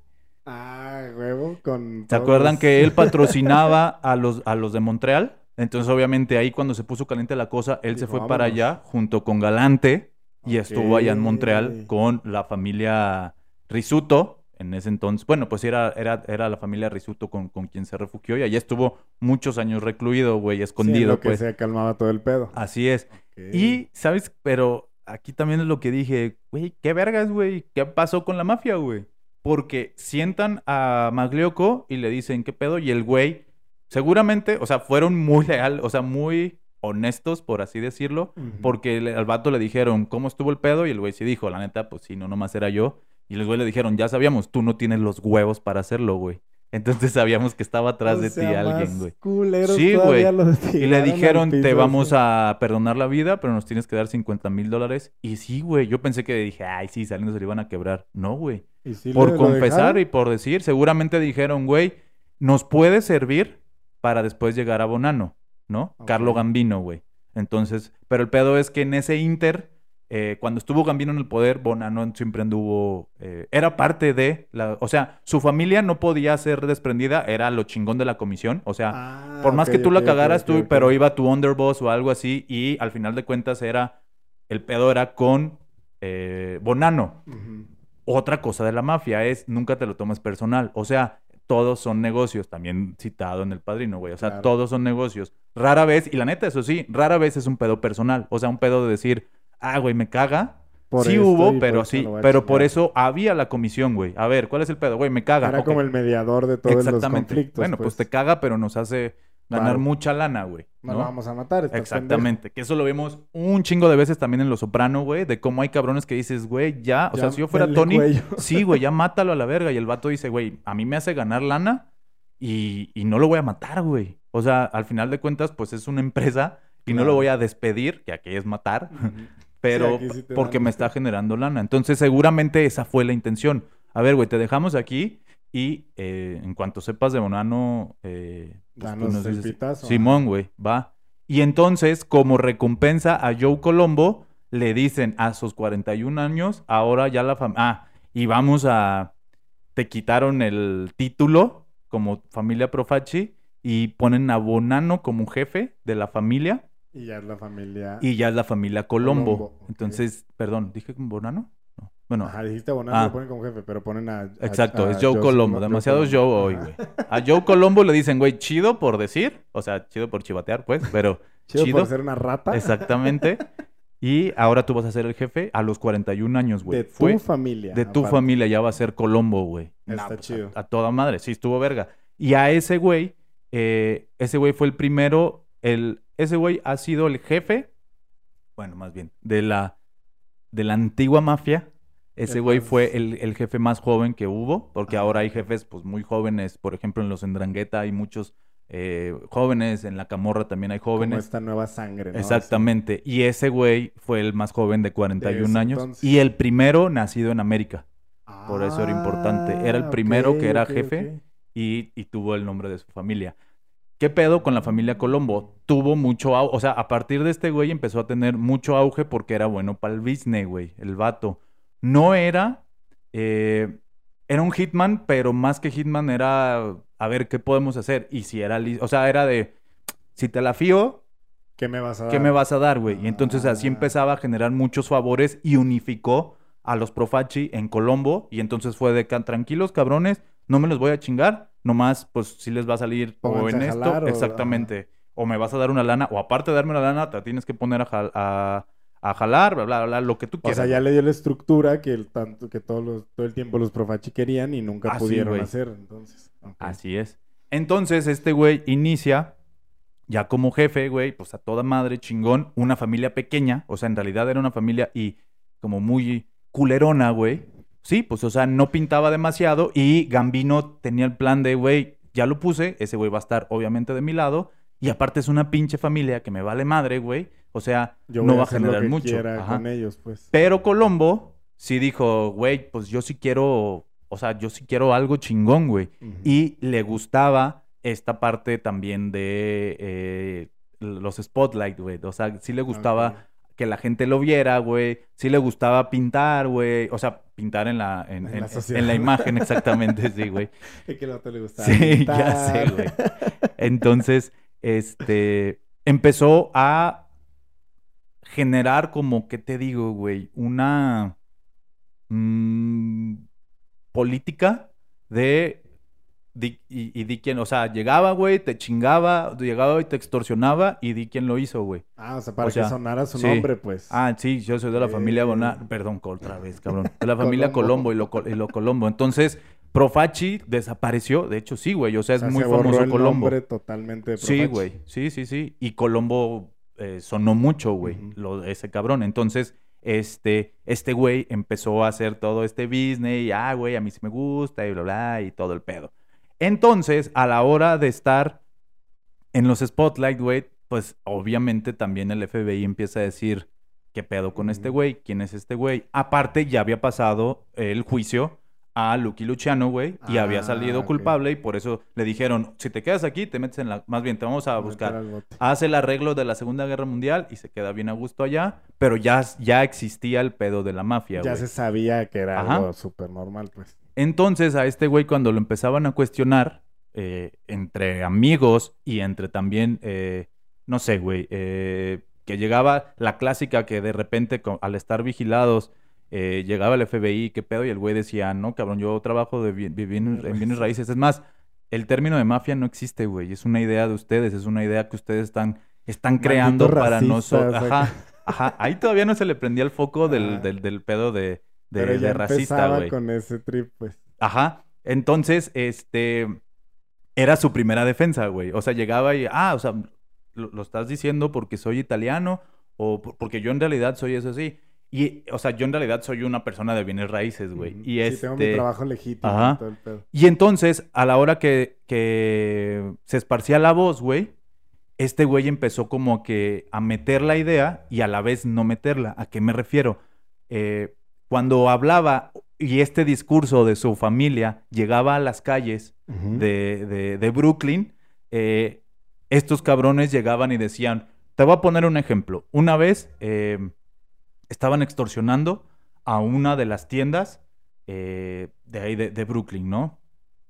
Ah, huevo, con... ¿Se acuerdan que él patrocinaba a los, a los de Montreal? Entonces, obviamente, ahí cuando se puso caliente la cosa, él se fue para allá junto con Galante y estuvo allá en Montreal con la familia Risuto. En ese entonces, bueno, pues era, era, era la familia Risuto con, con quien se refugió y allá estuvo muchos años recluido, güey, escondido. Sí, que pues. se calmaba todo el pedo. Así es. Y, ¿sabes? Pero aquí también es lo que dije, güey, ¿qué vergas, güey? ¿Qué pasó con la mafia, güey? Porque sientan a Maglioco y le dicen, ¿qué pedo? Y el güey, seguramente, o sea, fueron muy leal, o sea, muy honestos, por así decirlo, porque al vato le dijeron, ¿cómo estuvo el pedo? Y el güey sí dijo, la neta, pues sí, no, nomás era yo. Y el güey le dijeron, ya sabíamos, tú no tienes los huevos para hacerlo, güey. Entonces sabíamos que estaba atrás de ti alguien, güey. Sí, güey. Y le dijeron, te vamos a perdonar la vida, pero nos tienes que dar 50 mil dólares. Y sí, güey. Yo pensé que dije, ay, sí, saliendo se le iban a quebrar. No, güey. por confesar y por decir, seguramente dijeron, güey, nos puede servir para después llegar a Bonano, ¿no? Carlo Gambino, güey. Entonces, pero el pedo es que en ese Inter eh, cuando estuvo Gambino en el poder, Bonano siempre anduvo, eh, era parte de, la, o sea, su familia no podía ser desprendida, era lo chingón de la comisión, o sea, ah, por más que tú la cagaras tú, pero iba tu underboss o algo así, y al final de cuentas era, el pedo era con eh, Bonano. Otra cosa de la mafia es, nunca te lo tomes personal, o sea, todos son negocios, también citado en El Padrino, güey, o sea, todos son negocios. Rara vez, y la neta, eso sí, rara vez es un pedo personal, o sea, un pedo de decir, ah, güey, me caga. sí hubo, pero sí, pero por eso había la comisión, güey. A ver, ¿cuál es el pedo? Güey, me caga. Era como el mediador de todos los conflictos. Bueno, pues. te caga, pero nos hace ganar mucha lana, güey. ¿no? Nos vamos a matar. Exactamente. Que eso lo vemos un chingo de veces también en Los Soprano, güey. De cómo hay cabrones que dices, güey, ya. O sea, si yo fuera Tony, sí, güey, ya mátalo a la verga. Y el vato dice, güey, a mí me hace ganar lana y, y no lo voy a matar, güey. O sea, al final de cuentas, pues es una empresa y no lo voy a despedir, que aquí es matar pero porque me está generando lana. Entonces, seguramente esa fue la intención. A ver, güey, te dejamos aquí y eh, en cuanto sepas de Bonano, eh, pues Simón, güey, va. Y entonces, como recompensa a Joe Colombo, le dicen a sus 41 años, ahora ya la familia... Ah, y vamos a... Te quitaron el título como familia Profachi y ponen a Bonano como jefe de la familia y ya es la familia. Y ya es la familia Colombo. Entonces, perdón, ¿dije Bonano? No. Bueno. Ajá, dijiste Bonano, ah. lo ponen como jefe, pero ponen a. Exacto, es Joe, Colombo. Demasiado Joe, hoy, güey. A Joe Colombo le dicen, güey, chido por decir. O sea, chido por chivatear, pues, pero. chido, por ser una rata. Exactamente. Y ahora tú vas a ser el jefe a los 41 años, güey. De tu familia. De tu familia ya va a ser Colombo, güey. Está pues, chido. A, toda madre. Sí, estuvo verga. Y a ese güey, eh, ese güey fue el primero, el ese güey ha sido el jefe, bueno, más bien, de la, de la antigua mafia. Ese güey fue el, jefe más joven que hubo, porque ahora hay jefes pues muy jóvenes, por ejemplo en los Endrangueta hay muchos eh, jóvenes, en la Camorra también hay jóvenes. Como esta nueva sangre, ¿no? Exactamente. Y ese güey fue el más joven de 41 años y el primero nacido en América. Por eso era importante. Era el ah, primero que era jefe y, y, tuvo el nombre de su familia. ¿Qué pedo con la familia Colombo? Tuvo mucho auge. O sea, a partir de este güey empezó a tener mucho auge porque era bueno para el business, güey. El vato. No era. Eh, era un hitman, pero más que hitman era. A ver, ¿qué podemos hacer? Y si era. O sea, era de. Si te la fío. ¿Qué me vas a dar? ¿Qué me vas a dar, güey? Y entonces así ah. empezaba a generar muchos favores y unificó a los Profachi en Colombo. Y entonces fue de tranquilos, cabrones, no me los voy a chingar nomás, pues si les va a salir o en esto, exactamente, o me vas a dar una lana, o aparte de darme una lana, te tienes que poner a, a, jalar, bla, bla, bla, lo que tú quieras. O sea, ya le dio la estructura que el tanto que todos los, todo el tiempo los profachi querían y nunca pudieron hacer, entonces. Así es. Entonces, este güey inicia ya como jefe, güey, pues a toda madre, chingón, una familia pequeña, o sea, en realidad era una familia y como muy culerona, güey. Sí, pues, o sea, no pintaba demasiado y Gambino tenía el plan de, güey, ya lo puse, ese güey va a estar obviamente de mi lado y aparte es una pinche familia que me vale madre, güey. O sea, no va a generar mucho. Con ellos, pues. Pero Colombo sí dijo, güey, pues yo sí quiero, o sea, yo sí quiero algo chingón, güey. Y le gustaba esta parte también de eh, los spotlight, güey. O sea, sí le gustaba que la gente lo viera, güey. Sí le gustaba pintar, güey. O sea, pintar en la, en, la, imagen, exactamente, sí, güey. Es que no te le gustaba. Sí, ya sé, güey. Entonces, este, empezó a generar como, ¿qué te digo, güey? Una mm, política de y, di quién, o sea, llegaba, güey, te chingaba, llegaba y te extorsionaba y di quién lo hizo, güey. Ah, o sea, para que sonara su nombre, pues. Ah, sí, yo soy de la familia Bonar, perdón, otra vez, cabrón. De la familia Colombo, y, lo, y lo Colombo. Entonces, Profachi desapareció, de hecho sí, güey, o sea, es muy famoso el Colombo. Nombre totalmente de Sí, güey, sí, sí, sí. Y Colombo eh, sonó mucho, güey, ese cabrón. Entonces, este, este güey empezó a hacer todo este business y, ah, güey, a mí sí me gusta y bla, bla, y todo el pedo. Entonces, a la hora de estar en los spotlight, güey, pues obviamente también el FBI empieza a decir, ¿qué pedo con este güey? ¿Quién es este güey? Aparte, ya había pasado el juicio a Lucky Luciano, güey, y había salido ah, culpable y por eso le dijeron, si te quedas aquí, te metes en la... Más bien, te vamos a buscar. Hace el arreglo de la Segunda Guerra Mundial y se queda bien a gusto allá, pero ya, ya existía el pedo de la mafia, Ya se sabía que era algo súper normal, pues. Entonces, a este güey cuando lo empezaban a cuestionar, eh, entre amigos y entre también, eh, no sé, güey, eh, que llegaba la clásica que de repente al estar vigilados eh, llegaba el FBI, qué pedo, y el güey decía, no, cabrón, yo trabajo de vivir en bienes raíces. Es más, el término de mafia no existe, güey, es una idea de ustedes, es una idea que ustedes están, están creando para nosotros. Ajá, ajá, ahí todavía no se le prendía el foco del, del, pedo de, de, racista, güey. con ese trip, pues. Ajá, entonces, este, era su primera defensa, güey. O sea, llegaba y, ah, o sea, lo, lo estás diciendo porque soy italiano o porque yo en realidad soy eso así. Y, o sea, yo en realidad soy una persona de bienes raíces, güey. Y sí, este... tengo mi trabajo legítimo y todo el pedo. Y entonces, a la hora que, se esparcía la voz, güey, este güey empezó como que a meter la idea y a la vez no meterla. ¿A qué me refiero? Eh, cuando hablaba y este discurso de su familia llegaba a las calles de, Brooklyn, eh, estos cabrones llegaban y decían, te voy a poner un ejemplo. Una vez... Eh, estaban extorsionando a una de las tiendas eh, de ahí de, Brooklyn, ¿no?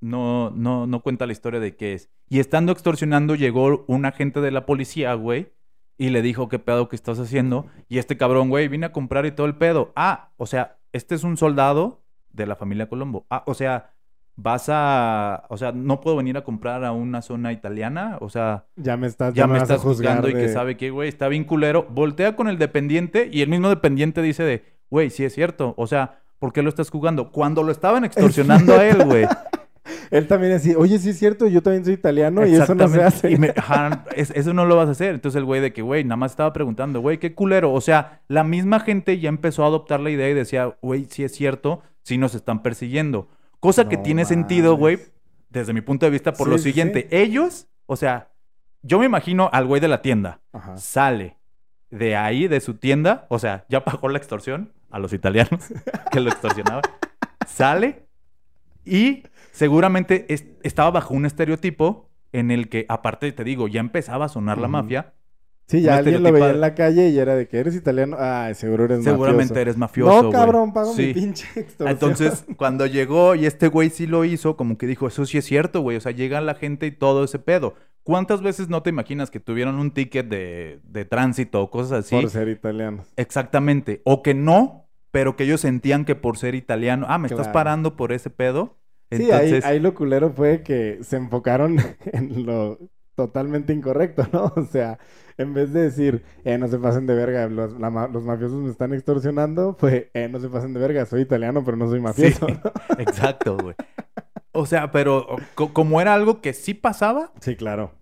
No, no, no cuenta la historia de qué es. Y estando extorsionando, llegó un agente de la policía, güey, y le dijo, ¿qué pedo que estás haciendo? Y este cabrón, güey, vine a comprar y todo el pedo. Ah, o sea, este es un soldado de la familia Colombo. Ah, o sea, vas a, o sea, no puedo venir a comprar a una zona italiana, o sea, ya me estás, ya, me estás juzgando y que sabe que, güey, está bien culero. Voltea con el dependiente y el mismo dependiente dice de, güey, sí es cierto, o sea, ¿por qué lo estás jugando? Cuando lo estaban extorsionando a él, güey. Él también decía, oye, sí es cierto, yo también soy italiano y eso no se hace. eso no lo vas a hacer. Entonces el güey de que, güey, nada más estaba preguntando, güey, qué culero. O sea, la misma gente ya empezó a adoptar la idea y decía, güey, sí es cierto, sí nos están persiguiendo. Cosa que tiene sentido, güey, desde mi punto de vista, por lo siguiente. Ellos, o sea, yo me imagino al güey de la tienda. Sale de ahí, de su tienda, o sea, ya pagó la extorsión a los italianos que lo extorsionaban. Sale y seguramente estaba bajo un estereotipo en el que, aparte, te digo, ya empezaba a sonar la mafia Sí, ya alguien lo veía en la calle y era de que eres italiano. Ah, seguro eres Seguramente eres mafioso. No, cabrón, pago mi pinche extorsión. Entonces, cuando llegó y este güey sí lo hizo, como que dijo, eso sí es cierto, güey. O sea, llega la gente y todo ese pedo. ¿Cuántas veces no te imaginas que tuvieron un ticket de, de tránsito o cosas así? Por ser italianos. Exactamente. O que no, pero que ellos sentían que por ser italiano, ah, me estás parando por ese pedo. Sí, ahí, ahí lo culero fue que se enfocaron en lo totalmente incorrecto, ¿no? O sea, en vez de decir, eh, no se pasen de verga, los, mafiosos me están extorsionando, fue, eh, no se pasen de verga, soy italiano, pero no soy mafioso. exacto, güey. O sea, pero como era algo que sí pasaba. Sí, claro.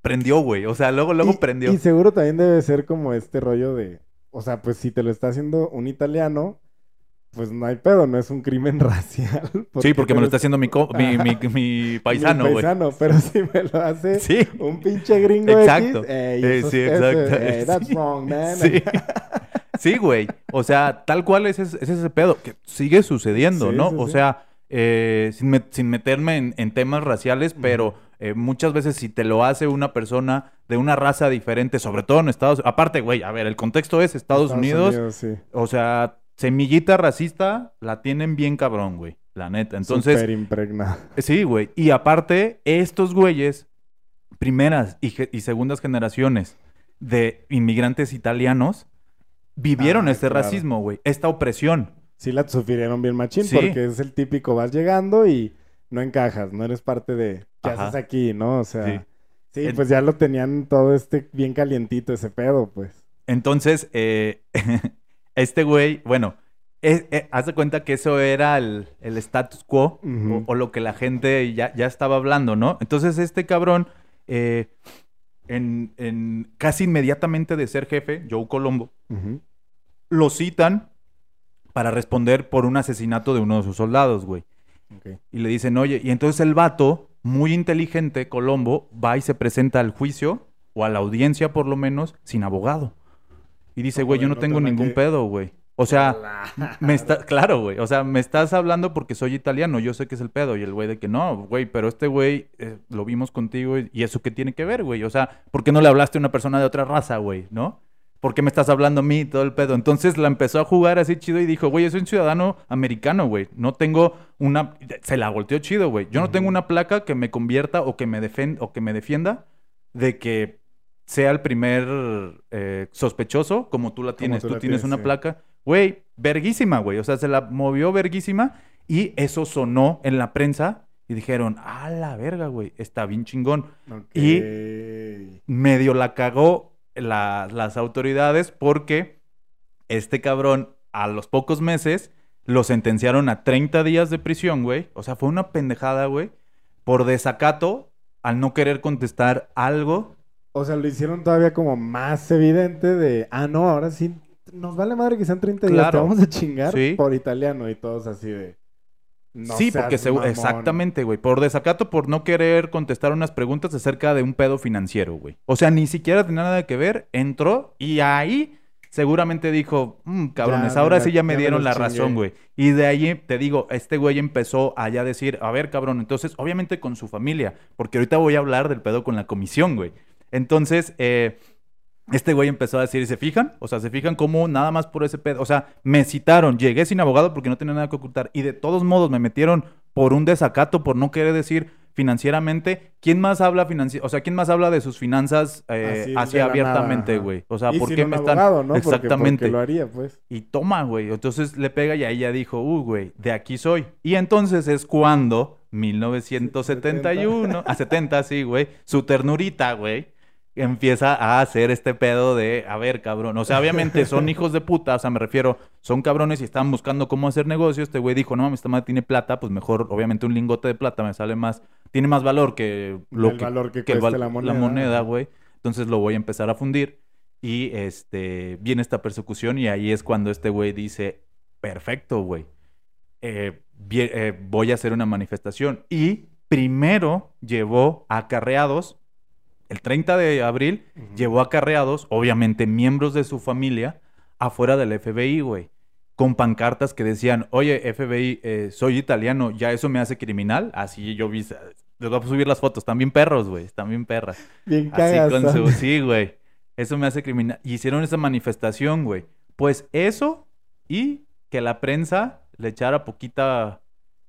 Prendió, güey. O sea, luego, luego prendió. Y seguro también debe ser como este rollo de, o sea, pues si te lo está haciendo un italiano, pues no hay pedo, no es un crimen racial. Sí, porque me lo está haciendo mi, mi, mi, paisano, güey. paisano, pero si me lo hace un pinche gringo Exacto. Eh, sí, exacto. Eh, that's wrong, man. Sí. güey. O sea, tal cual es, ese pedo que sigue sucediendo, ¿no? o sea, eh, sin, sin, meterme en, temas raciales, pero muchas veces si te lo hace una persona de una raza diferente, sobre todo en Estados Unidos. Aparte, güey, a ver, el contexto es Estados, Unidos. O sea semillita racista la tienen bien cabrón, güey. La neta. Entonces. Súper impregna. Sí, güey. Y aparte, estos güeyes, primeras y, segundas generaciones de inmigrantes italianos, vivieron ah, este racismo, güey. Esta opresión. Sí, la sufrieron bien machín, porque es el típico, vas llegando y no encajas, no eres parte de. ¿Qué haces aquí, no? O sea. Sí, pues ya lo tenían todo este bien calientito ese pedo, pues. Entonces, eh, este güey, bueno, eh, haz de cuenta que eso era el, status quo o, lo que la gente ya, ya, estaba hablando, ¿no? Entonces este cabrón, eh, en, casi inmediatamente de ser jefe, Joe Colombo, lo citan para responder por un asesinato de uno de sus soldados, güey. Y le dicen, oye, y entonces el vato muy inteligente, Colombo va y se presenta al juicio, o a la audiencia por lo menos, sin abogado. Y dice, güey, yo no, tengo ningún pedo, güey. O sea, me está, claro, güey. O sea, me estás hablando porque soy italiano, yo sé que es el pedo. Y el güey de que no, güey, pero este güey eh, lo vimos contigo y, y, eso qué tiene que ver, güey. O sea, ¿por qué no le hablaste a una persona de otra raza, güey? ¿No? ¿por qué me estás hablando a mí? Todo el pedo. Entonces la empezó a jugar así chido y dijo, güey, soy un ciudadano americano, güey. No tengo una... Se la volteó chido, güey. Yo no tengo una placa que me convierta o que me, o que me defienda de que sea el primer eh, sospechoso, como tú la tienes. Tú, tienes una placa. Güey, verguísima, güey. O sea, se la movió verguísima y eso sonó en la prensa y dijeron, a la verga, güey, está bien chingón. Y medio la cagó las autoridades porque este cabrón a los pocos meses lo sentenciaron a 30 días de prisión, güey. O sea, fue una pendejada, güey. Por desacato al no querer contestar algo. O sea, lo hicieron todavía como más evidente de, ah, no, ahora sí, nos vale madre que sean 30 días, te vamos a chingar por italiano y todos así de sí, porque exactamente, güey. Por desacato, por no querer contestar unas preguntas acerca de un pedo financiero, güey. O sea, ni siquiera tenía nada que ver. Entró y ahí seguramente dijo, mmm, cabrones, ahora sí ya me dieron la razón, güey. Y de ahí, te digo, este güey empezó a ya decir, a ver, cabrón, entonces, obviamente con su familia, porque ahorita voy a hablar del pedo con la comisión, güey. Entonces, eh, este güey empezó a decir, ¿se fijan? O sea, ¿se fijan cómo nada más por ese pedo? O sea, me citaron, llegué sin abogado porque no tenía nada que ocultar y de todos modos me metieron por un desacato, por no querer decir financieramente. ¿Quién más habla financiero? O sea, ¿quién más habla de sus finanzas eh, así, abiertamente, güey? O sea, ¿por qué me están ¿no? exactamente lo haría, pues. Y toma, güey. Entonces le pega y ahí ya dijo, "Uh, güey, de aquí soy." Y entonces es cuando 1971, a 70 sí, güey, su ternurita, güey empieza a hacer este pedo de, a ver, cabrón, o sea, obviamente son hijos de puta, o sea, me refiero, son cabrones y están buscando cómo hacer negocio. Este güey dijo, no mames, esta madre tiene plata, pues mejor, obviamente, un lingote de plata me sale más, tiene más valor que lo el valor que, la moneda, güey. Entonces lo voy a empezar a fundir y este, viene esta persecución y ahí es cuando este güey dice, perfecto, güey, eh, eh, voy a hacer una manifestación. Y primero llevó acarreados el 30 de abril llevó acarreados, obviamente miembros de su familia, afuera del FBI, güey. Con pancartas que decían, oye, FBI, eh, soy italiano, ¿ya eso me hace criminal? Así yo vi, les voy a subir las fotos, están bien perros, güey, están bien perras. Bien Así con su, sí, güey. Eso me hace criminal. Y hicieron esa manifestación, güey. Pues eso y que la prensa le echara poquita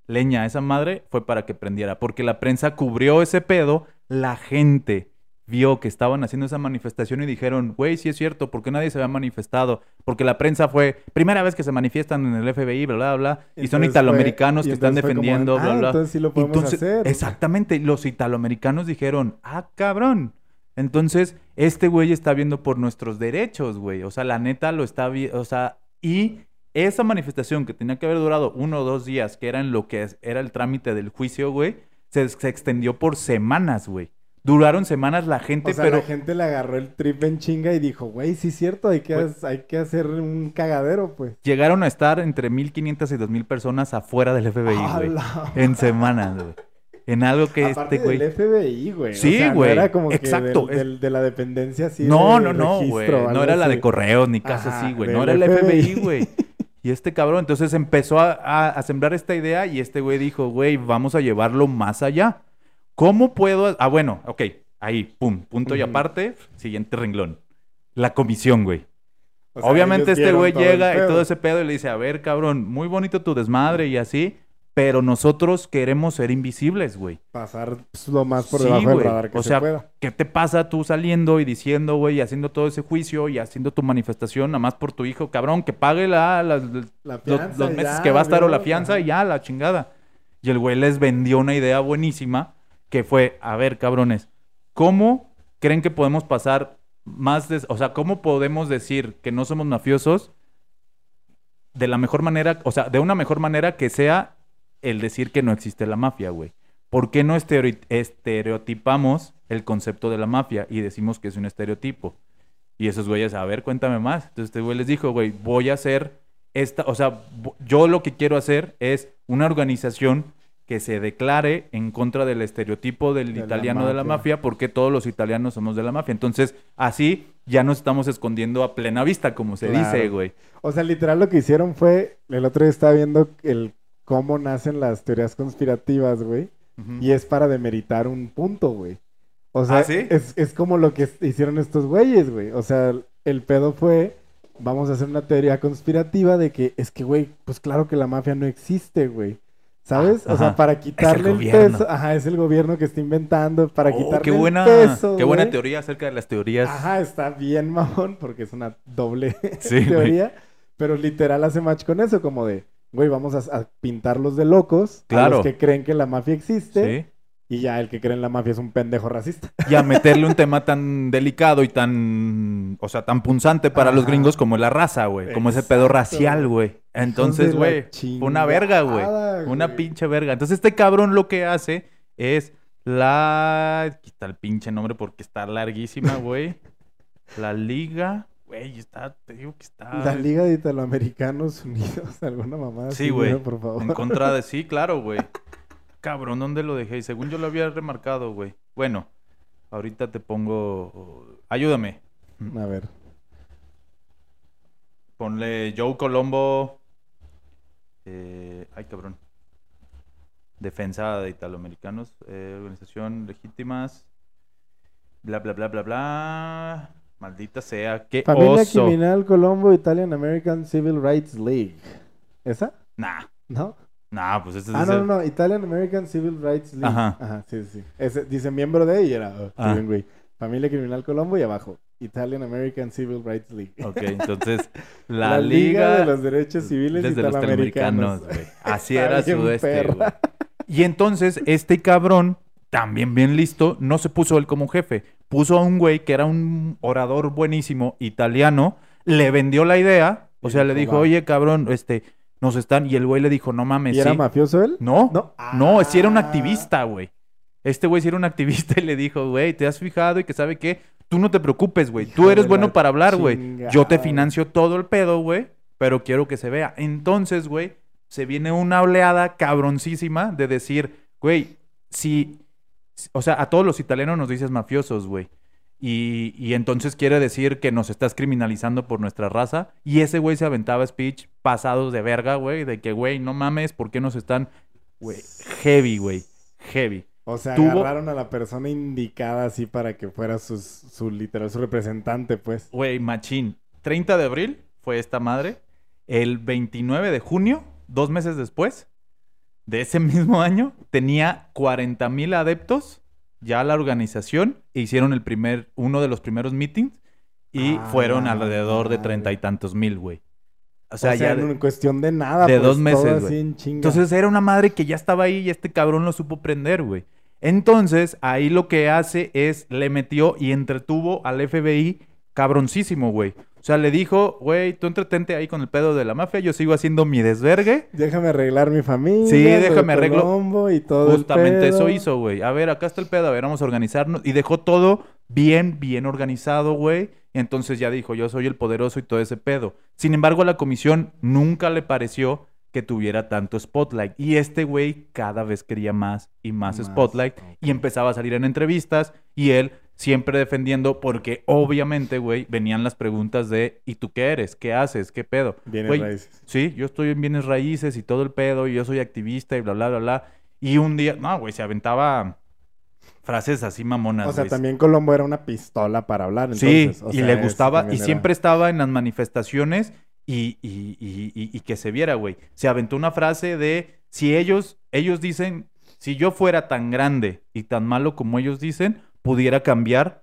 leña a esa madre fue para que prendiera. Porque la prensa cubrió ese pedo, la gente vio que estaban haciendo esa manifestación y dijeron, güey, sí es cierto, ¿por qué nadie se había manifestado? Porque la prensa fue, primera vez que se manifiestan en el FBI, bla, bla, bla, y, son italoamericanos que están defendiendo, bla, ah, bla. Entonces sí lo podemos hacer. Exactamente, los italoamericanos dijeron, ah, cabrón. Entonces, este güey está viendo por nuestros derechos, güey. O sea, la neta lo está viendo, o sea, y esa manifestación que tenía que haber durado uno o dos días, que era en lo que era el trámite del juicio, güey, se, se extendió por semanas, güey. Duraron semanas la gente, o sea, pero... la gente le agarró el trip en chinga y dijo, güey, sí es cierto, hay que, hay que hacer un cagadero, pues. Llegaron a estar entre 1.500 y 2.000 personas afuera del FBI, güey. En semanas, güey. En algo que Aparte este, güey... del FBI, güey. Sí, güey. No era como Exacto. que de la dependencia así No, no, no, güey. No era la de correos ni así, güey. No era el FBI, güey. Y este cabrón entonces empezó a, a sembrar esta idea y este güey dijo, güey, vamos a llevarlo más allá. ¿Cómo puedo...? Ah, bueno, ok. Ahí, pum, punto y aparte. Siguiente renglón. La comisión, güey. Obviamente este güey llega y todo ese pedo y le dice, a ver, cabrón, muy bonito tu desmadre y así, pero nosotros queremos ser invisibles, güey. Pasar pues, lo más por debajo del radar que o sea, ¿qué te pasa tú saliendo y diciendo, güey, y haciendo todo ese juicio y haciendo tu manifestación nada más por tu hijo, cabrón, que pague la, los, meses que va a estar o la fianza y ya, la chingada. Y el güey les vendió una idea buenísima que fue, a ver, cabrones, ¿cómo creen que podemos pasar más de, o sea, cómo podemos decir que no somos mafiosos de la mejor manera, o sea, de una mejor manera que sea el decir que no existe la mafia, güey? ¿Por qué no estereotipamos el concepto de la mafia y decimos que es un estereotipo? Y esos güeyes, a ver, cuéntame más. Entonces este güey les dijo, güey, voy a hacer esta, o sea, yo lo que quiero hacer es una organización que se declare en contra del estereotipo del italiano de la mafia, porque todos los italianos somos de la mafia. Entonces, así ya nos estamos escondiendo a plena vista, como se dice, güey. O sea, literal lo que hicieron fue, el otro día estaba viendo el cómo nacen las teorías conspirativas, güey. Y es para demeritar un punto, güey. O sea, ¿Ah, es, es como lo que hicieron estos güeyes, güey. O sea, el pedo fue, vamos a hacer una teoría conspirativa de que es que, güey, pues claro que la mafia no existe, güey. ¿Sabes? o sea, para quitarle el, peso. Ajá, es el gobierno que está inventando para oh, quitarle qué buena, el peso. Qué buena teoría acerca de las teorías. Ajá, está bien mamón porque es una doble teoría. Pero literal hace match con eso, como de, güey, vamos a, pintarlos de locos. Claro. A los que creen que la mafia existe. Sí. Y ya el que cree en la mafia es un pendejo racista. Y a meterle un tema tan delicado y tan, o sea, tan punzante para los gringos como la raza, güey. Como ese pedo racial, güey. Entonces, güey, una verga, güey. Una pinche verga. Entonces este cabrón lo que hace es la... Quita el pinche nombre porque está larguísima, güey. la liga... Güey, está, te digo que está. La Liga de Italoamericanos Unidos, alguna mamada. Sí, güey. Por favor. En contra de sí, claro, güey. Cabrón, ¿dónde lo dejé? Según yo lo había remarcado, güey. Bueno, ahorita te pongo. Ayúdame. A ver. Ponle Joe Colombo. Eh... Ay, cabrón. Defensa de italoamericanos. Eh, organización legítimas. Bla, bla, bla, bla, bla. Maldita sea. ¡Qué Familia Criminal Colombo Italian American Civil Rights League. ¿Esa? Nah. ¿No? No, pues este es Ah, no, no, no. Italian American Civil Rights League. Ajá. Ajá, sí, sí. dice miembro de y era. Oh, ah. güey. Familia Criminal Colombo y abajo. Italian American Civil Rights League. Ok, entonces la, Liga, de los Derechos Civiles desde Italoamericanos. Así era su este, güey. Y entonces este cabrón, también bien listo, no se puso él como jefe. Puso a un güey que era un orador buenísimo italiano, le vendió la idea, o sea, le dijo, oye, cabrón, este nos están. Y el güey le dijo, no mames. ¿Y era mafioso él? No, no, no, si era un activista, güey. Este güey si era un activista y le dijo, güey, ¿te has fijado? Y que sabe qué, tú no te preocupes, güey. Tú eres bueno para hablar, güey. Yo te financio todo el pedo, güey, pero quiero que se vea. Entonces, güey, se viene una oleada cabroncísima de decir, güey, si. O sea, a todos los italianos nos dices mafiosos, güey. Y, entonces quiere decir que nos estás criminalizando por nuestra raza. Y ese güey se aventaba speech pasados de verga, güey, de que, güey, no mames, ¿por qué nos están, güey, heavy, güey, heavy? O sea, agarraron a la persona indicada así para que fuera su, su literal, su representante, pues. Güey, machín. 30 de abril fue esta madre. El 29 de junio, dos meses después de ese mismo año, tenía 40 mil adeptos ya la organización e hicieron el primer, uno de los primeros meetings y ah, fueron alrededor de treinta y tantos mil, güey. O sea, ya en cuestión de nada. De pues, dos meses, güey. Entonces era una madre que ya estaba ahí y este cabrón lo supo prender, güey. Entonces ahí lo que hace es le metió y entretuvo al FBI cabroncísimo, güey. O sea, le dijo, güey, tú entretente ahí con el pedo de la mafia, yo sigo haciendo mi desvergue. Déjame arreglar mi familia. Sí, déjame arreglar. Y todo Justamente eso hizo, güey. A ver, acá está el pedo, a ver, vamos a organizarnos. Y dejó todo bien, bien organizado, güey. Y entonces ya dijo, yo soy el poderoso y todo ese pedo. Sin embargo, a la comisión nunca le pareció que tuviera tanto spotlight. Y este güey cada vez quería más y más, spotlight. Y empezaba a salir en entrevistas y él siempre defendiendo, porque obviamente, güey, venían las preguntas de, ¿y tú qué eres? ¿Qué haces? ¿Qué pedo? Bienes raíces. Sí, yo estoy en bienes raíces y todo el pedo, y yo soy activista y bla, bla, bla, bla. Y un día, no, güey, se aventaba frases así mamonas. O sea, también Colombo era una pistola para hablar. Entonces, sí, y le gustaba, y siempre estaba en las manifestaciones y, y, y, y, que se viera, güey. Se aventó una frase de, si ellos, ellos dicen, si yo fuera tan grande y tan malo como ellos dicen, pudiera cambiar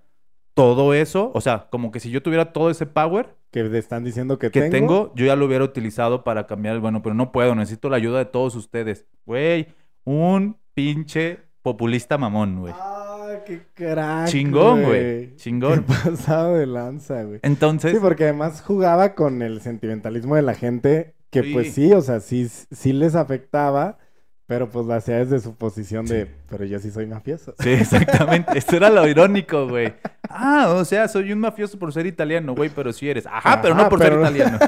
todo eso. O sea, como que si yo tuviera todo ese power. Que te están diciendo que, que tengo. yo ya lo hubiera utilizado para cambiar el bueno, pero no puedo, necesito la ayuda de todos ustedes. Güey, un pinche populista mamón, güey. Ah, qué crack. Chingón, güey. Chingón. Qué pasado de lanza, güey. Entonces. Sí, porque además jugaba con el sentimentalismo de la gente, que pues sí, o sea, sí, sí les afectaba pero pues la hacía desde su posición de, pero yo sí soy mafioso. Sí, exactamente. Esto era lo irónico, güey. Ah, o sea, soy un mafioso por ser italiano, güey, pero sí eres. Ajá, pero no por ser italiano.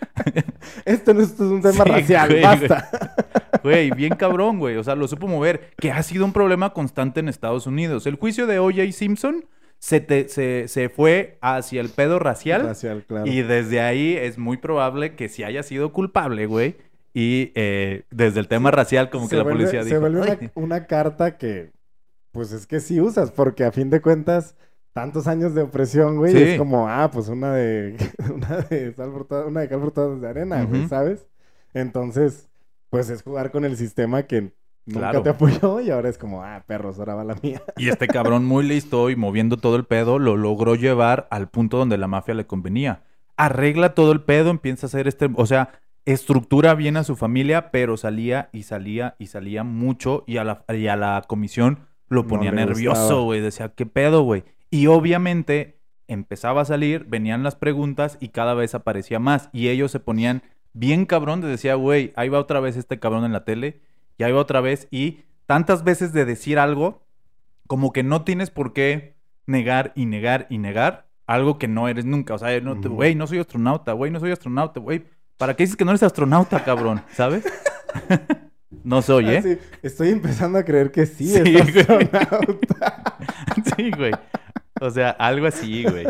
Esto no es un tema racial, basta. Güey, bien cabrón, güey. O sea, lo supo mover. Que ha sido un problema constante en Estados Unidos. El juicio de O.J. Simpson se, se, se, fue hacia el pedo racial. Racial, claro. Y desde ahí es muy probable que si haya sido culpable, güey. Y eh, desde el tema racial, como que la policía dijo. Se vuelve una, una, carta que, pues es que sí usas, porque a fin de cuentas, tantos años de opresión, güey, es como, ah, pues una de, una de sal una de cal de arena, güey, ¿sabes? Entonces, pues es jugar con el sistema que nunca te apoyó y ahora es como, ah, perros, ahora va la mía. Y este cabrón muy listo y moviendo todo el pedo lo logró llevar al punto donde la mafia le convenía. Arregla todo el pedo, empieza a hacer este, o sea, estructura bien a su familia, pero salía y salía y salía mucho y a la, y a la comisión lo ponía nervioso, güey. Decía, ¿qué pedo, güey? Y obviamente empezaba a salir, venían las preguntas y cada vez aparecía más. Y ellos se ponían bien cabrón de decía, güey, ahí va otra vez este cabrón en la tele, y ahí va otra vez, y tantas veces de decir algo, como que no tienes por qué negar y negar y negar algo que no eres nunca. O sea, güey, no, soy astronauta, güey, no soy astronauta, güey. ¿Para qué dices que no eres astronauta, cabrón? ¿Sabes? no soy, ¿eh? Ah, Estoy empezando a creer que sí, es astronauta. sí, güey. O sea, algo así, güey.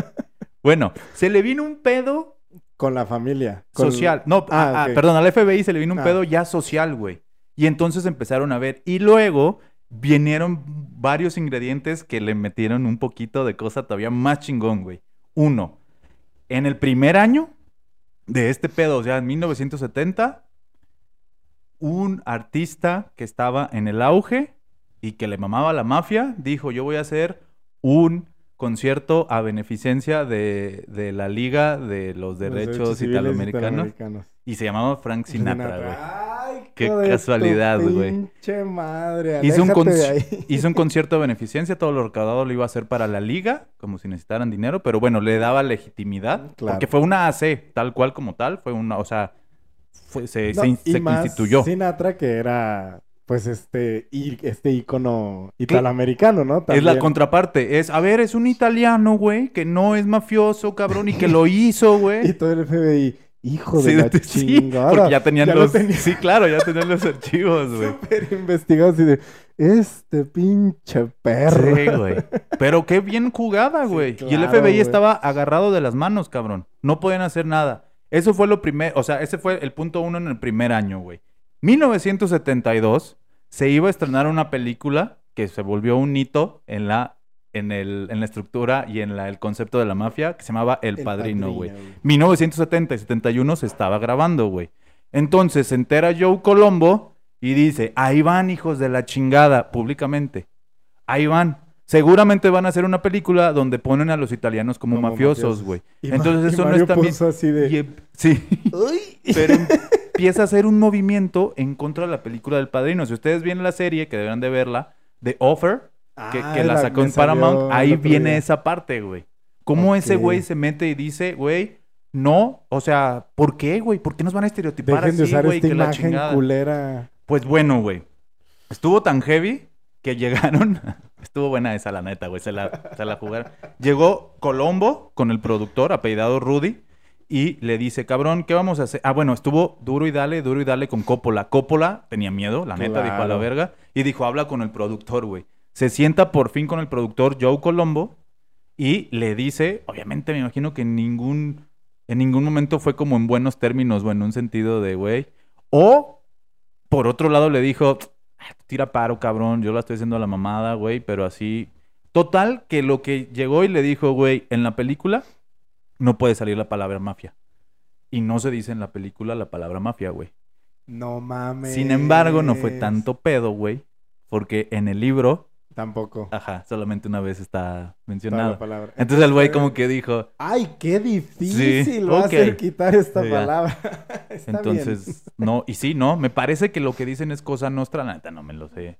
Bueno, se le vino un pedo con la familia. Social. No, ah, ah, perdón, al FBI se le vino un ah. pedo ya social, güey. Y entonces empezaron a ver. Y luego vinieron varios ingredientes que le metieron un poquito de cosa todavía más chingón, güey. Uno, en el primer año de este pedo, o sea, en 1970, un artista que estaba en el auge y que le mamaba la mafia, dijo, yo voy a hacer un concierto a beneficencia de, de la Liga de los Derechos, Italoamericanos, Y se llamaba Frank Sinatra, güey. Qué casualidad, güey. Pinche madre. Hizo un, hizo un concierto a beneficencia, todo lo recaudado lo iba a hacer para la liga, como si necesitaran dinero, pero bueno, le daba legitimidad. Porque fue una AC, tal cual como tal, fue una, o sea, se, se, se instituyó. Sinatra, que era pues este, este ícono italoamericano, ¿no? Es la contraparte. Es, a ver, es un italiano, güey, que no es mafioso, cabrón, y que lo hizo, güey. y todo el FBI, hijo de la chingada. porque ya tenían los... Sí, claro, ya tenían los archivos, güey. Súper investigados y de, este pinche perro. Sí, güey. Pero qué bien jugada, güey. y el FBI estaba agarrado de las manos, cabrón. No podían hacer nada. Eso fue lo primero, o sea, ese fue el punto uno en el primer año, güey. 1972 se iba a estrenar una película que se volvió un hito en la, en el, en la estructura y en la, el concepto de la mafia, que se llamaba El, Padrino, güey. 1970 y 71 se estaba grabando, güey. Entonces se entera Joe Colombo y dice, ahí van hijos de la chingada, públicamente. Ahí van. Seguramente van a hacer una película donde ponen a los italianos como, mafiosos, güey. Entonces eso no está bien. Así de... sí. Pero empieza a hacer un movimiento en contra de la película del Padrino. Si ustedes vienen la serie, que deberán de verla, de Offer, que, ah, la sacó en Paramount, ahí viene esa parte, güey. Cómo ese güey se mete y dice, güey, no, o sea, ¿por qué, güey? ¿Por qué nos van a estereotipar así, güey? Que la chingada. culera. Pues bueno, güey. Estuvo tan heavy que llegaron. Estuvo buena esa, la neta, güey. Se la, se la jugaron. Llegó Colombo con el productor, apellidado Rudy y le dice, cabrón, ¿qué vamos a hacer? Ah, bueno, estuvo duro y dale, duro y dale con Coppola. Coppola tenía miedo, la neta, dijo a la verga. Y dijo, habla con el productor, güey. Se sienta por fin con el productor Joe Colombo y le dice, obviamente me imagino que en ningún, en ningún momento fue como en buenos términos o en un sentido de, güey. O, por otro lado, le dijo, ah, tira paro, cabrón, yo la estoy haciendo a la mamada, güey, pero así... Total, que lo que llegó y le dijo, güey, en la película no puede salir la palabra mafia. Y no se dice en la película la palabra mafia, güey. No mames. Sin embargo, no fue tanto pedo, güey. Porque en el libro. Tampoco. Ajá, solamente una vez está mencionado. Entonces, el güey como que dijo. ¡Ay, qué difícil va a ser quitar esta palabra! Entonces, no, y sí, no, me parece que lo que dicen es cosa nuestra, la neta no me lo sé.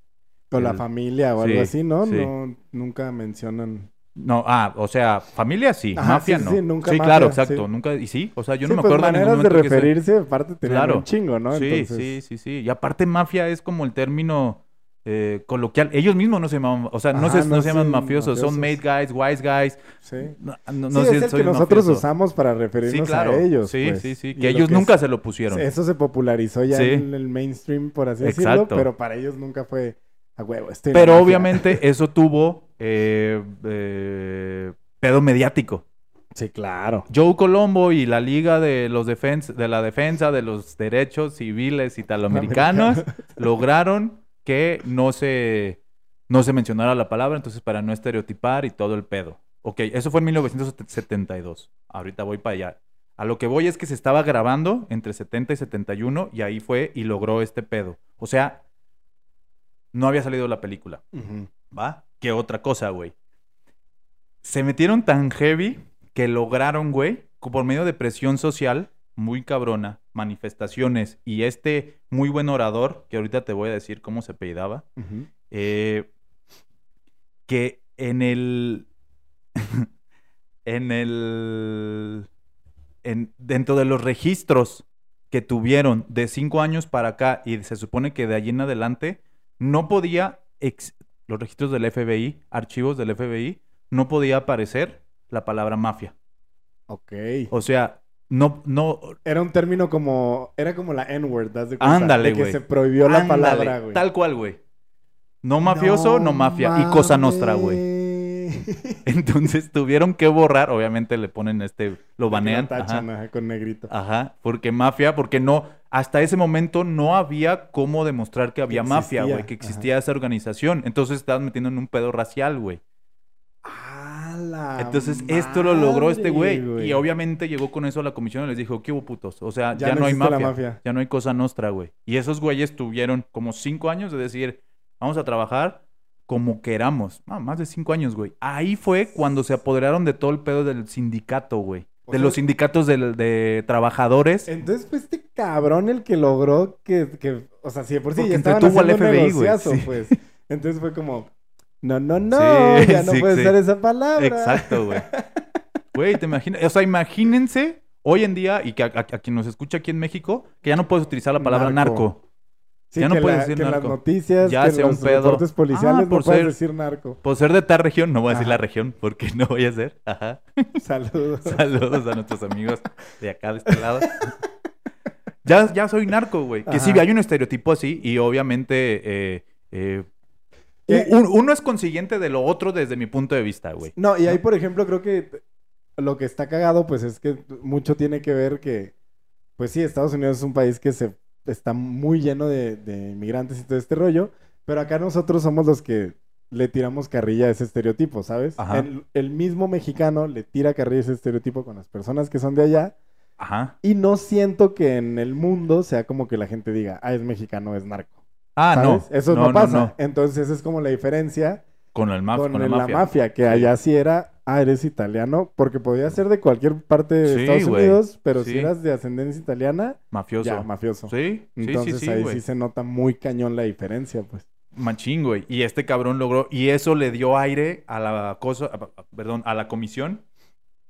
Con la familia o algo así, ¿no? No, nunca mencionan. No, ah, o sea, familia sí, mafia no. Sí, nunca sí claro, exacto, nunca, y sí, o sea, yo no me pues acuerdo maneras de referirse, aparte tenían claro. un chingo, ¿no? Sí, sí, sí, sí, y aparte mafia es como el término eh, coloquial. Ellos mismos no se llaman, o sea, no, se, no, se, llaman mafiosos, son made guys, wise guys. Sí. No, sí, es el que nosotros usamos para referirnos a ellos. Sí, pues. sí, sí, que ellos nunca se lo pusieron. Eso se popularizó ya en el mainstream, por así decirlo, pero para ellos nunca fue a huevo. Pero obviamente eso tuvo eh, eh, pedo mediático. Sí, claro. Joe Colombo y la Liga de los de la Defensa de los Derechos Civiles Italoamericanos lograron que no se, no se mencionara la palabra, entonces para no estereotipar y todo el pedo. Ok, eso fue en 1972. Ahorita voy para allá. A lo que voy es que se estaba grabando entre 70 y 71 y ahí fue y logró este pedo. O sea, no había salido la película. ¿Va? ¿Qué otra cosa, güey? Se metieron tan heavy que lograron, güey, por medio de presión social muy cabrona, manifestaciones y este muy buen orador, que ahorita te voy a decir cómo se apellidaba, eh, que en el... en el... En, dentro de los registros que tuvieron de cinco años para acá y se supone que de allí en adelante, no podía, los registros del FBI, archivos del FBI, no podía aparecer la palabra mafia. Ok. O sea, no, no. Era un término como. Era como la N-word, ¿das de cuenta? Ándale, güey. Que se prohibió la palabra, güey. Tal cual, güey. No mafioso, no, mafia. Y cosa nostra, güey. Entonces tuvieron que borrar, obviamente le ponen este, lo banean. ajá. con negrito. Ajá, porque mafia, porque no, hasta ese momento no había cómo demostrar que había mafia, güey, que existía esa organización. Entonces estabas metiendo en un pedo racial, güey. Entonces, esto lo logró este güey. Y obviamente llegó con eso a la comisión y les dijo, ¿qué hubo putos? O sea, ya, no, hay mafia, Ya no hay cosa nostra, güey. Y esos güeyes tuvieron como cinco años de decir, vamos a trabajar como queramos. Ah, más de cinco años, güey. Ahí fue cuando se apoderaron de todo el pedo del sindicato, güey. De los sindicatos de, trabajadores. Entonces fue este cabrón el que logró que, o sea, si por sí ya estaban haciendo al FBI, güey. pues. Entonces fue como, no, no, no, ya no puedes usar esa palabra. Exacto, güey. Güey, te imaginas, o sea, imagínense hoy en día y que a, quien nos escucha aquí en México, que ya no puedes utilizar la palabra narco. ya no puedes decir narco. las noticias, ya que sea los un pedo. policiales ah, por no puedes decir narco. Por ser de tal región, no voy a decir la región porque no voy a ser. Ajá. Saludos. Saludos a nuestros amigos de acá, de este lado. ya, ya soy narco, güey. Que sí, hay un estereotipo así y obviamente eh, eh, uno es consiguiente de lo otro desde mi punto de vista, güey. No, y ahí, por ejemplo, creo que lo que está cagado, pues es que mucho tiene que ver que, pues sí, Estados Unidos es un país que se está muy lleno de, inmigrantes y todo este rollo, pero acá nosotros somos los que le tiramos carrilla a ese estereotipo, ¿sabes? El, el, mismo mexicano le tira carrilla a ese estereotipo con las personas que son de allá. Ajá. Y no siento que en el mundo sea como que la gente diga, ah, es mexicano, es narco. Ah, no. Eso no, pasa. Entonces es como la diferencia con, el con, la mafia. que allá sí era, ah, eres italiano, porque podía ser de cualquier parte de Estados Unidos, pero si eras de ascendencia italiana, mafioso. Ya, mafioso. Sí, Entonces ahí sí se nota muy cañón la diferencia, pues. Machín, güey. Y este cabrón logró, y eso le dio aire a la cosa, perdón, a la comisión.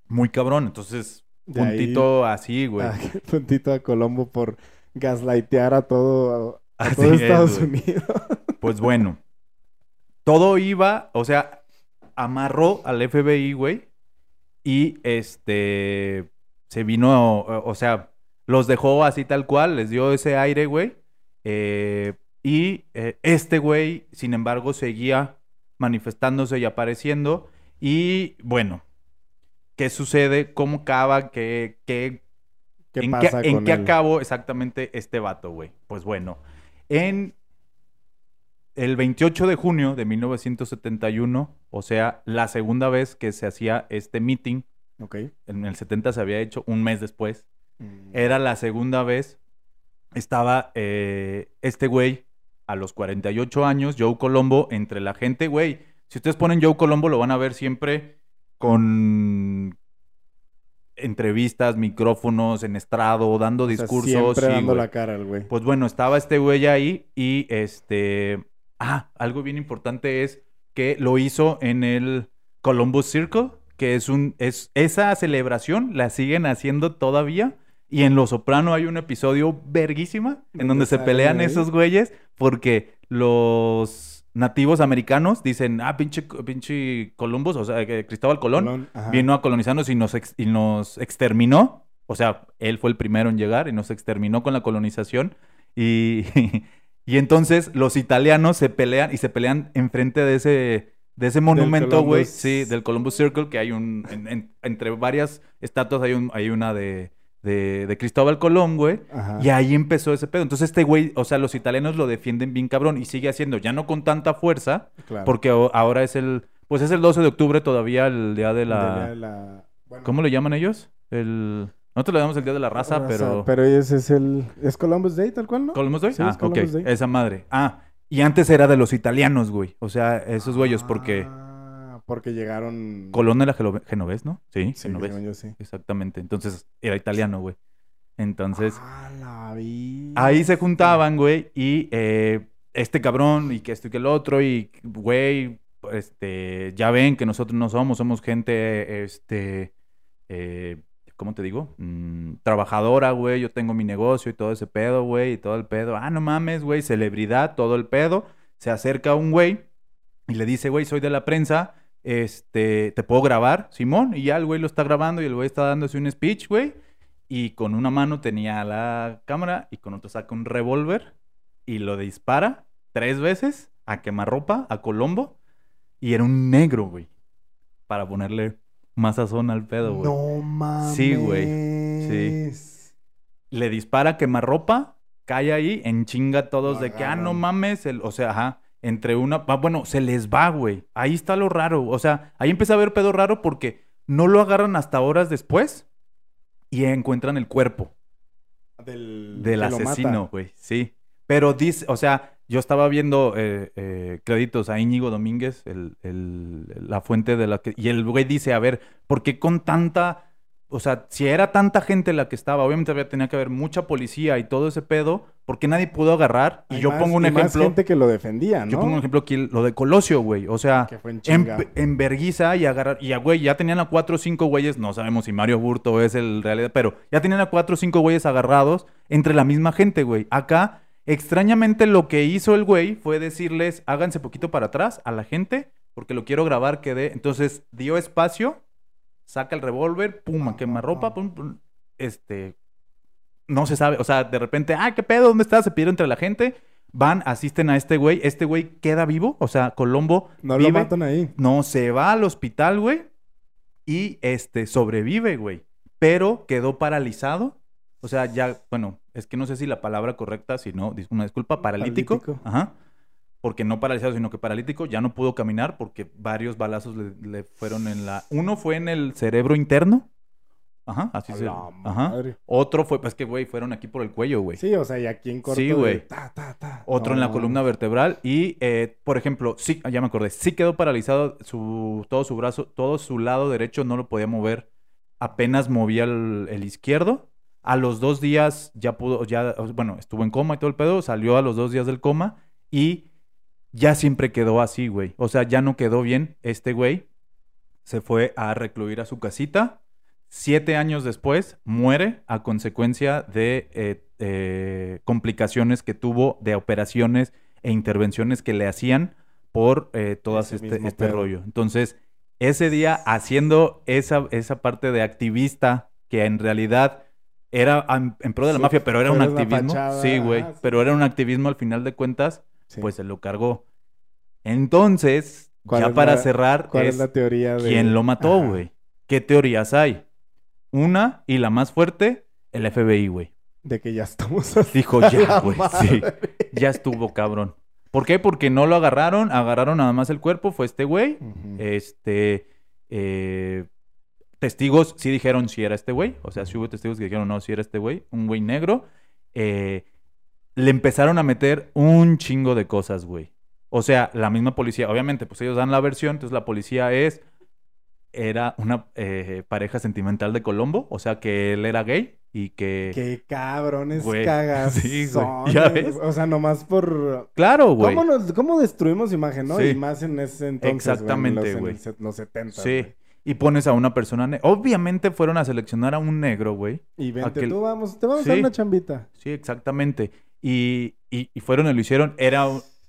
Muy cabrón. Entonces, puntito así, güey. puntito a Colombo por gaslightear a todo, a todo Estados Unidos. Pues bueno, todo iba, o sea, amarró al FBI, güey, y este se vino, o sea, los dejó así tal cual, les dio ese aire, güey. Eh, y eh, este güey, sin embargo, seguía manifestándose y apareciendo. Y bueno, ¿qué sucede? ¿Cómo acaba? ¿Qué, qué, ¿Qué en qué, en qué acabó exactamente este vato, güey? Pues bueno, en el 28 de junio de 1971, o sea, la segunda vez que se hacía este meeting, okay. en el 70 se había hecho un mes después, mm. era la segunda vez, estaba eh, este güey a los 48 años, Joe Colombo, entre la gente, güey. Si ustedes ponen Joe Colombo, lo van a ver siempre con entrevistas, micrófonos, en estrado, dando discursos. Siempre dando la cara al güey. Pues bueno, estaba este güey ahí y este... Ah, algo bien importante es que lo hizo en el Columbus Circle, que es un... Es, esa celebración la siguen haciendo todavía. Y en Lo Soprano hay un episodio verguísima en donde se pelean esos güeyes porque los nativos americanos dicen, ah, pinche, pinche Columbus, o sea, que Cristóbal Colón, vino a colonizarnos y nos, y nos exterminó. O sea, él fue el primero en llegar y nos exterminó con la colonización. Y, y entonces los italianos se pelean y se pelean enfrente de ese, de ese monumento, güey. Sí, del Columbus Circle, que hay un, entre varias estatuas hay, un, hay una de de, Cristóbal Colón, güey. Y ahí empezó ese pedo. Entonces este güey, o sea, los italianos lo defienden bien cabrón y sigue haciendo, ya no con tanta fuerza, porque ahora es el, pues es el 12 de octubre todavía, el día de la... ¿Cómo le llaman ellos? El... Nosotros le damos el Día de la Raza, pero... Pero ese es el... ¿Es Columbus Day tal cual, no? ¿Columbus Day? ah, ok. Esa madre. Ah, y antes era de los italianos, güey. O sea, esos güeyes, porque... Porque llegaron. Colón era genovés, ¿no? Sí, sí genovés. sí. Exactamente. Entonces era italiano, güey. Entonces. Ah, la. Ahí se juntaban, güey. Y eh, este cabrón, y que esto y que el otro, y güey, este, ya ven que nosotros no somos, somos gente, este, eh, ¿cómo te digo? Mm, trabajadora, güey, yo tengo mi negocio y todo ese pedo, güey, y todo el pedo. Ah, no mames, güey, celebridad, todo el pedo. Se acerca un güey y le dice, güey, soy de la prensa este, te puedo grabar, Simón, y ya el güey lo está grabando y el güey está dándose un speech, güey, y con una mano tenía la cámara y con otra saca un revólver y lo dispara tres veces a quemarropa, a Colombo, y era un negro, güey, para ponerle más sazón al pedo, güey. No mames. Sí, güey, sí. Le dispara a quemarropa, cae ahí, en chinga todos de que, ah, no mames, el, o sea, ajá entre una... Bueno, se les va, güey. Ahí está lo raro. O sea, ahí empieza a ver pedo raro porque no lo agarran hasta horas después y encuentran el cuerpo. Del, del asesino, güey. Sí. Pero dice, o sea, yo estaba viendo eh, eh, créditos a Íñigo Domínguez, el, el, la fuente de la que... Y el güey dice, a ver, ¿por qué con tanta o sea, si era tanta gente la que estaba, obviamente había, tenía que haber mucha policía y todo ese pedo, porque nadie pudo agarrar. Y yo pongo un ejemplo. Más gente que lo defendía, ¿no? Yo pongo un ejemplo aquí, lo de Colosio, güey. O sea, en, en, Berguiza y agarrar. Y güey, ya tenían a cuatro o cinco güeyes, no sabemos si Mario Burto es el realidad, pero ya tenían a cuatro o cinco güeyes agarrados entre la misma gente, güey. Acá, extrañamente, lo que hizo el güey fue decirles, háganse poquito para atrás a la gente, porque lo quiero grabar que dé. Entonces, dio espacio saca el revólver, pum, quema ropa, pum, pum, este, no se sabe, o sea, de repente, ah, qué pedo, ¿dónde está? Se pide entre la gente, van, asisten a este güey, este güey queda vivo, o sea, Colombo No lo matan ahí. No, se va al hospital, güey, y este, sobrevive, güey, pero quedó paralizado, o sea, ya, bueno, es que no sé si la palabra correcta, si no, una disculpa, paralítico. paralítico. Ajá porque no paralizado, sino que paralítico, ya no pudo caminar porque varios balazos le, fueron en la... Uno fue en el cerebro interno. Ajá, así se... Ajá. Otro fue, pues que, güey, fueron aquí por el cuello, güey. Sí, o sea, y aquí en corto Sí, güey. Otro en la columna vertebral y, eh, por ejemplo, sí, ya me acordé, sí quedó paralizado su, todo su brazo, todo su lado derecho no lo podía mover. Apenas movía el, el izquierdo. A los dos días ya pudo, ya, bueno, estuvo en coma y todo el pedo, salió a los dos días del coma y ya siempre quedó así, güey. O sea, ya no quedó bien. Este güey se fue a recluir a su casita. Siete años después muere a consecuencia de eh, eh, complicaciones que tuvo de operaciones e intervenciones que le hacían por eh, todo este, este rollo. Entonces, ese día haciendo esa, esa parte de activista que en realidad era en, pro de la mafia, pero era un activismo. sí, güey. Pero era un activismo al final de cuentas pues se lo cargó. Entonces, ya para cerrar, ¿cuál es, la teoría de... ¿Quién lo mató, güey? ¿Qué teorías hay? Una, y la más fuerte, el FBI, güey. De que ya estamos Dijo, ya, güey, sí. Ya estuvo, cabrón. ¿Por qué? Porque no lo agarraron, agarraron nada más el cuerpo, fue este güey. Este... Eh, testigos sí dijeron si era este güey. O sea, sí hubo testigos que dijeron no, si era este güey. Un güey negro. Eh, le empezaron a meter un chingo de cosas, güey. O sea, la misma policía, obviamente, pues ellos dan la versión, entonces la policía es, era una eh, pareja sentimental de Colombo, o sea, que él era gay y que... Qué cabrones cagas. Sí, güey. ¿Ya ves? O sea, nomás por... Claro, güey. ¿Cómo, destruimos imagen, no? Y más en ese entonces, Exactamente, güey. En los, 70, Sí. Y pones a una persona... Obviamente fueron a seleccionar a un negro, güey. Y vente tú, vamos, te vamos a dar una chambita. Sí, exactamente. Y, y, fueron y lo hicieron. Era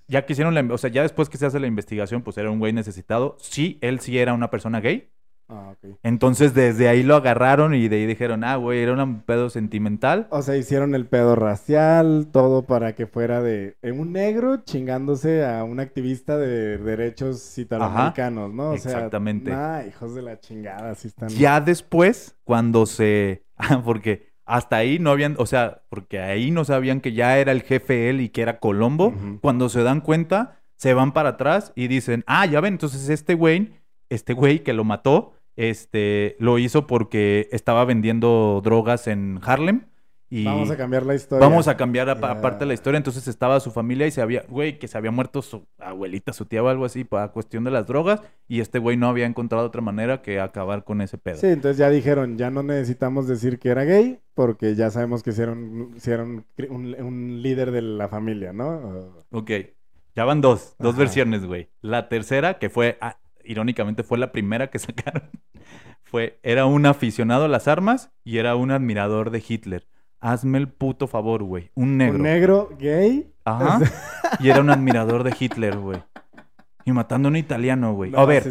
ya que hicieron la, o sea, ya después que se hace la investigación, pues era un güey necesitado. Sí, él sí era una persona gay. Ah, ok. Entonces desde ahí lo agarraron y de ahí dijeron, ah, güey, era un pedo sentimental. O sea, hicieron el pedo racial, todo para que fuera de un negro chingándose a un activista de derechos italoamericanos, ¿no? O exactamente. Ah, hijos de la chingada, así están. Ya después, cuando se... porque hasta ahí no habían, o sea, porque ahí no sabían que ya era el jefe él y que era Colombo. Cuando se dan cuenta, se van para atrás y dicen, ah, ya ven, entonces este güey, este güey que lo mató, este, lo hizo porque estaba vendiendo drogas en Harlem vamos a cambiar la historia. Vamos a cambiar aparte la historia. Entonces estaba su familia y se había, güey, que se había muerto su abuelita, su tía o algo así, para cuestión de las drogas. Y este güey no había encontrado otra manera que acabar con ese pedo. Sí, entonces ya dijeron, ya no necesitamos decir que era gay, porque ya sabemos que hicieron, hicieron un, líder de la familia, ¿no? Ok. Ya van dos, dos versiones, güey. La tercera, que fue, ah, irónicamente, fue la primera que sacaron. fue, era un aficionado a las armas y era un admirador de Hitler hazme el puto favor, güey. Un negro. Un negro gay. Ajá. y era un admirador de Hitler, güey. Y matando a un italiano, güey. a ver,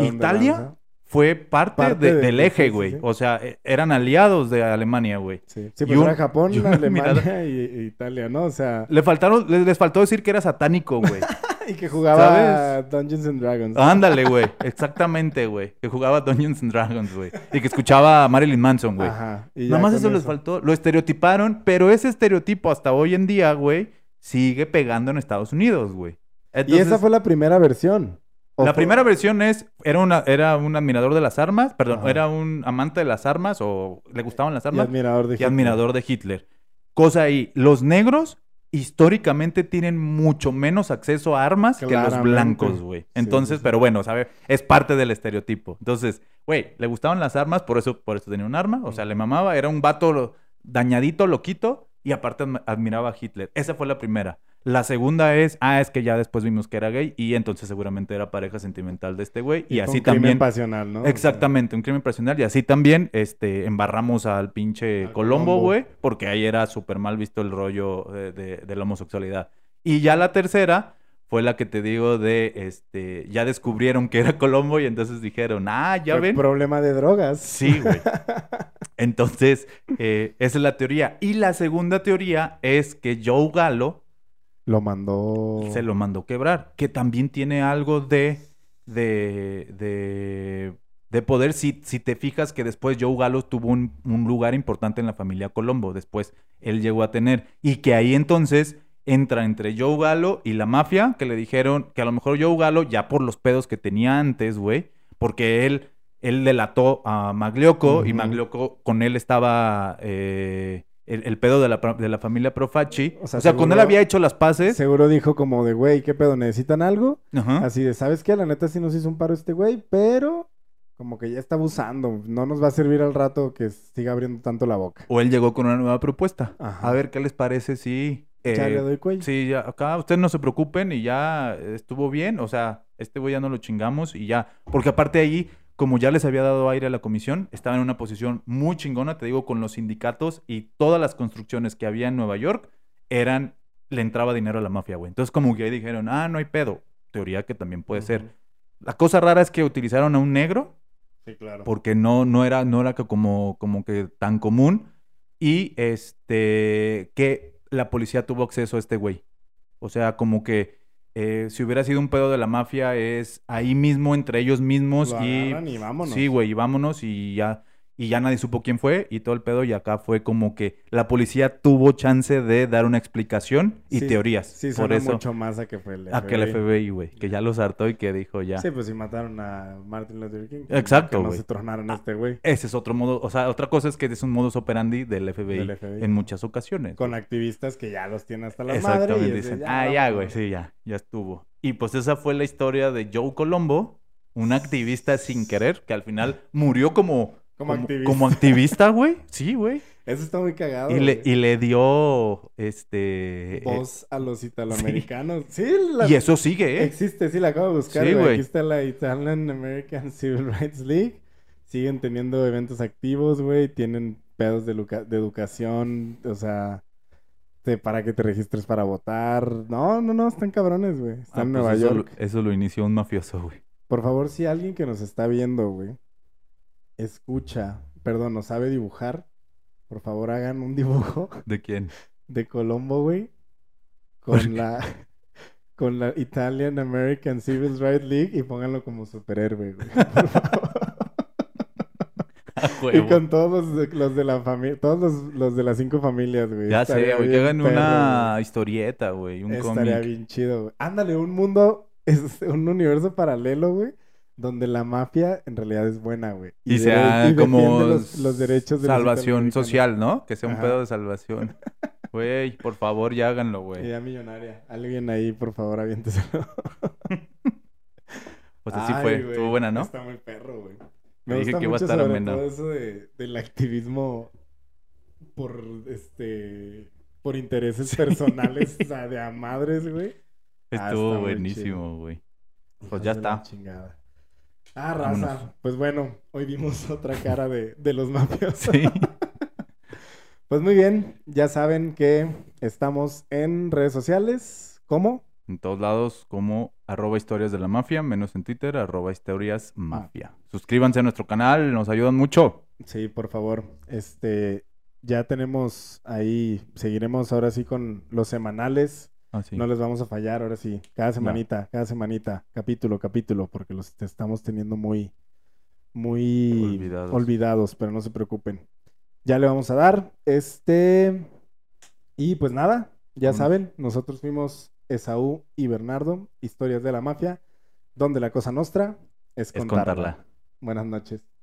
Italia fue parte, del eje, güey. O sea, e, eran aliados de Alemania, güey. Sí, sí pues era Japón, Alemania y, Italia, ¿no? O sea... Le faltaron, les faltó decir que era satánico, güey. y que jugaba Dungeons and Dragons. Ándale, güey. Exactamente, güey. Que jugaba Dungeons and Dragons, güey. Y que escuchaba a Marilyn Manson, güey. Ajá. Nada más eso, les faltó. Lo estereotiparon, pero ese estereotipo hasta hoy en día, güey, sigue pegando en Estados Unidos, güey. y esa fue la primera versión. La primera versión es, era, una, era un admirador de las armas, perdón, era un amante de las armas o le gustaban las armas. Y admirador de Hitler. admirador de Hitler. Cosa ahí, los negros históricamente tienen mucho menos acceso a armas que los blancos, güey. Entonces, pero bueno, ¿sabe? Es parte del estereotipo. Entonces, güey, le gustaban las armas, por eso, por eso tenía un arma, o sea, le mamaba, era un vato dañadito, loquito, y aparte admiraba a Hitler. Esa fue la primera. La segunda es, ah, es que ya después vimos que era gay y entonces seguramente era pareja sentimental de este güey. Y, así también. Un crimen pasional, ¿no? Exactamente, un crimen pasional. Y así también este, embarramos al pinche Colombo, güey, porque ahí era súper mal visto el rollo de, la homosexualidad. Y ya la tercera fue la que te digo de, este, ya descubrieron que era Colombo y entonces dijeron, ah, ya ven. Problema de drogas. Sí, güey. Entonces, eh, esa es la teoría. Y la segunda teoría es que Joe Galo lo mandó. Se lo mandó quebrar. Que también tiene algo de. de. de, de poder. Si, si te fijas que después Joe Galo tuvo un, lugar importante en la familia Colombo. Después él llegó a tener. Y que ahí entonces entra entre Joe Galo y la mafia. Que le dijeron que a lo mejor Joe Galo, ya por los pedos que tenía antes, güey. Porque él. Él delató a Maglioco y Maglioco con él estaba. Eh, el, pedo de la, de la, familia Profaci. O sea, cuando él había hecho las paces. Seguro dijo como de, güey, ¿qué pedo? ¿Necesitan algo? Así de, ¿sabes qué? La neta sí nos hizo un paro este güey, pero como que ya está abusando. No nos va a servir al rato que siga abriendo tanto la boca. O él llegó con una nueva propuesta. A ver qué les parece si. ya le doy cuello. Sí, ya, acá ustedes no se preocupen y ya estuvo bien. O sea, este güey ya no lo chingamos y ya. Porque aparte ahí como ya les había dado aire a la comisión, estaba en una posición muy chingona, te digo, con los sindicatos y todas las construcciones que había en Nueva York eran, le entraba dinero a la mafia, güey. Entonces como que ahí dijeron, ah, no hay pedo. Teoría que también puede ser. La cosa rara es que utilizaron a un negro. Sí, claro. Porque no, no era, no era como, como que tan común. Y este, que la policía tuvo acceso a este güey. O sea, como que eh, si hubiera sido un pedo de la mafia, es ahí mismo, entre ellos mismos. y, y vámonos. Sí, güey, y vámonos y ya y ya nadie supo quién fue y todo el pedo y acá fue como que la policía tuvo chance de dar una explicación y teorías. Sí, por eso mucho más a que fue el FBI. A que el FBI, güey, que ya los hartó y que dijo ya. Sí, pues si mataron a Martin Luther King. Exacto, no se tronaron a este güey. Ese es otro modo, o sea, otra cosa es que es un modus operandi del FBI, en muchas ocasiones. Con activistas que ya los tienen hasta la madre y dicen, ah, ya, güey, sí, ya, ya estuvo. Y pues esa fue la historia de Joe Colombo, un activista sin querer que al final murió como como, activista. Como activista, güey. Sí, güey. Eso está muy cagado. Y le, y le dio este voz a los italoamericanos. Sí, y eso sigue, ¿eh? Existe, sí, la acabo de buscar. Sí, güey. Aquí está la Italian American Civil Rights League. Siguen teniendo eventos activos, güey. Tienen pedos de, de educación. O sea, para que te registres para votar. No, no, no, están cabrones, güey. Están en pues Nueva York. eso lo inició un mafioso, güey. Por favor, si alguien que nos está viendo, güey, escucha, perdón, no sabe dibujar, por favor hagan un dibujo. ¿De quién? De Colombo, güey. Con la con la Italian American Civil Rights League y pónganlo como superhéroe, güey. Por favor. Y con todos los de, la familia, todos los, de las cinco familias, güey. Ya sé, güey, que hagan una historieta, güey, un cómic. Estaría bien chido, güey. Ándale, un mundo, es un universo paralelo, güey, donde la mafia en realidad es buena, güey. Y, sea como los, derechos de salvación social, ¿no? Que sea un pedo de salvación. Güey, por favor, ya háganlo, güey. Idea millonaria. Alguien ahí, por favor, aviénteselo. pues así fue. Estuvo buena, ¿no? Está muy perro, güey. Me, dije que iba a estar sobre todo eso de, del activismo por, este... Por intereses personales, o sea, de a madres, güey. Ah, Estuvo buenísimo, güey. Pues ya está. Ah, raza. Pues bueno, hoy vimos otra cara de, de los mafios. Sí. Pues muy bien, ya saben que estamos en redes sociales. ¿Cómo? En todos lados como arroba historias de la mafia, menos en Twitter, arroba historias mafia. Suscríbanse a nuestro canal, nos ayudan mucho. Sí, por favor. Este, ya tenemos ahí, seguiremos ahora sí con los semanales. Ah, no les vamos a fallar, ahora sí. Cada semanita, cada semanita, capítulo, capítulo, porque los estamos teniendo muy, muy olvidados, pero no se preocupen ya le vamos a dar. Este. Y pues nada, ya saben, nosotros fuimos Esaú y Bernardo, historias de la mafia, donde la cosa nuestra es contarla. Buenas noches.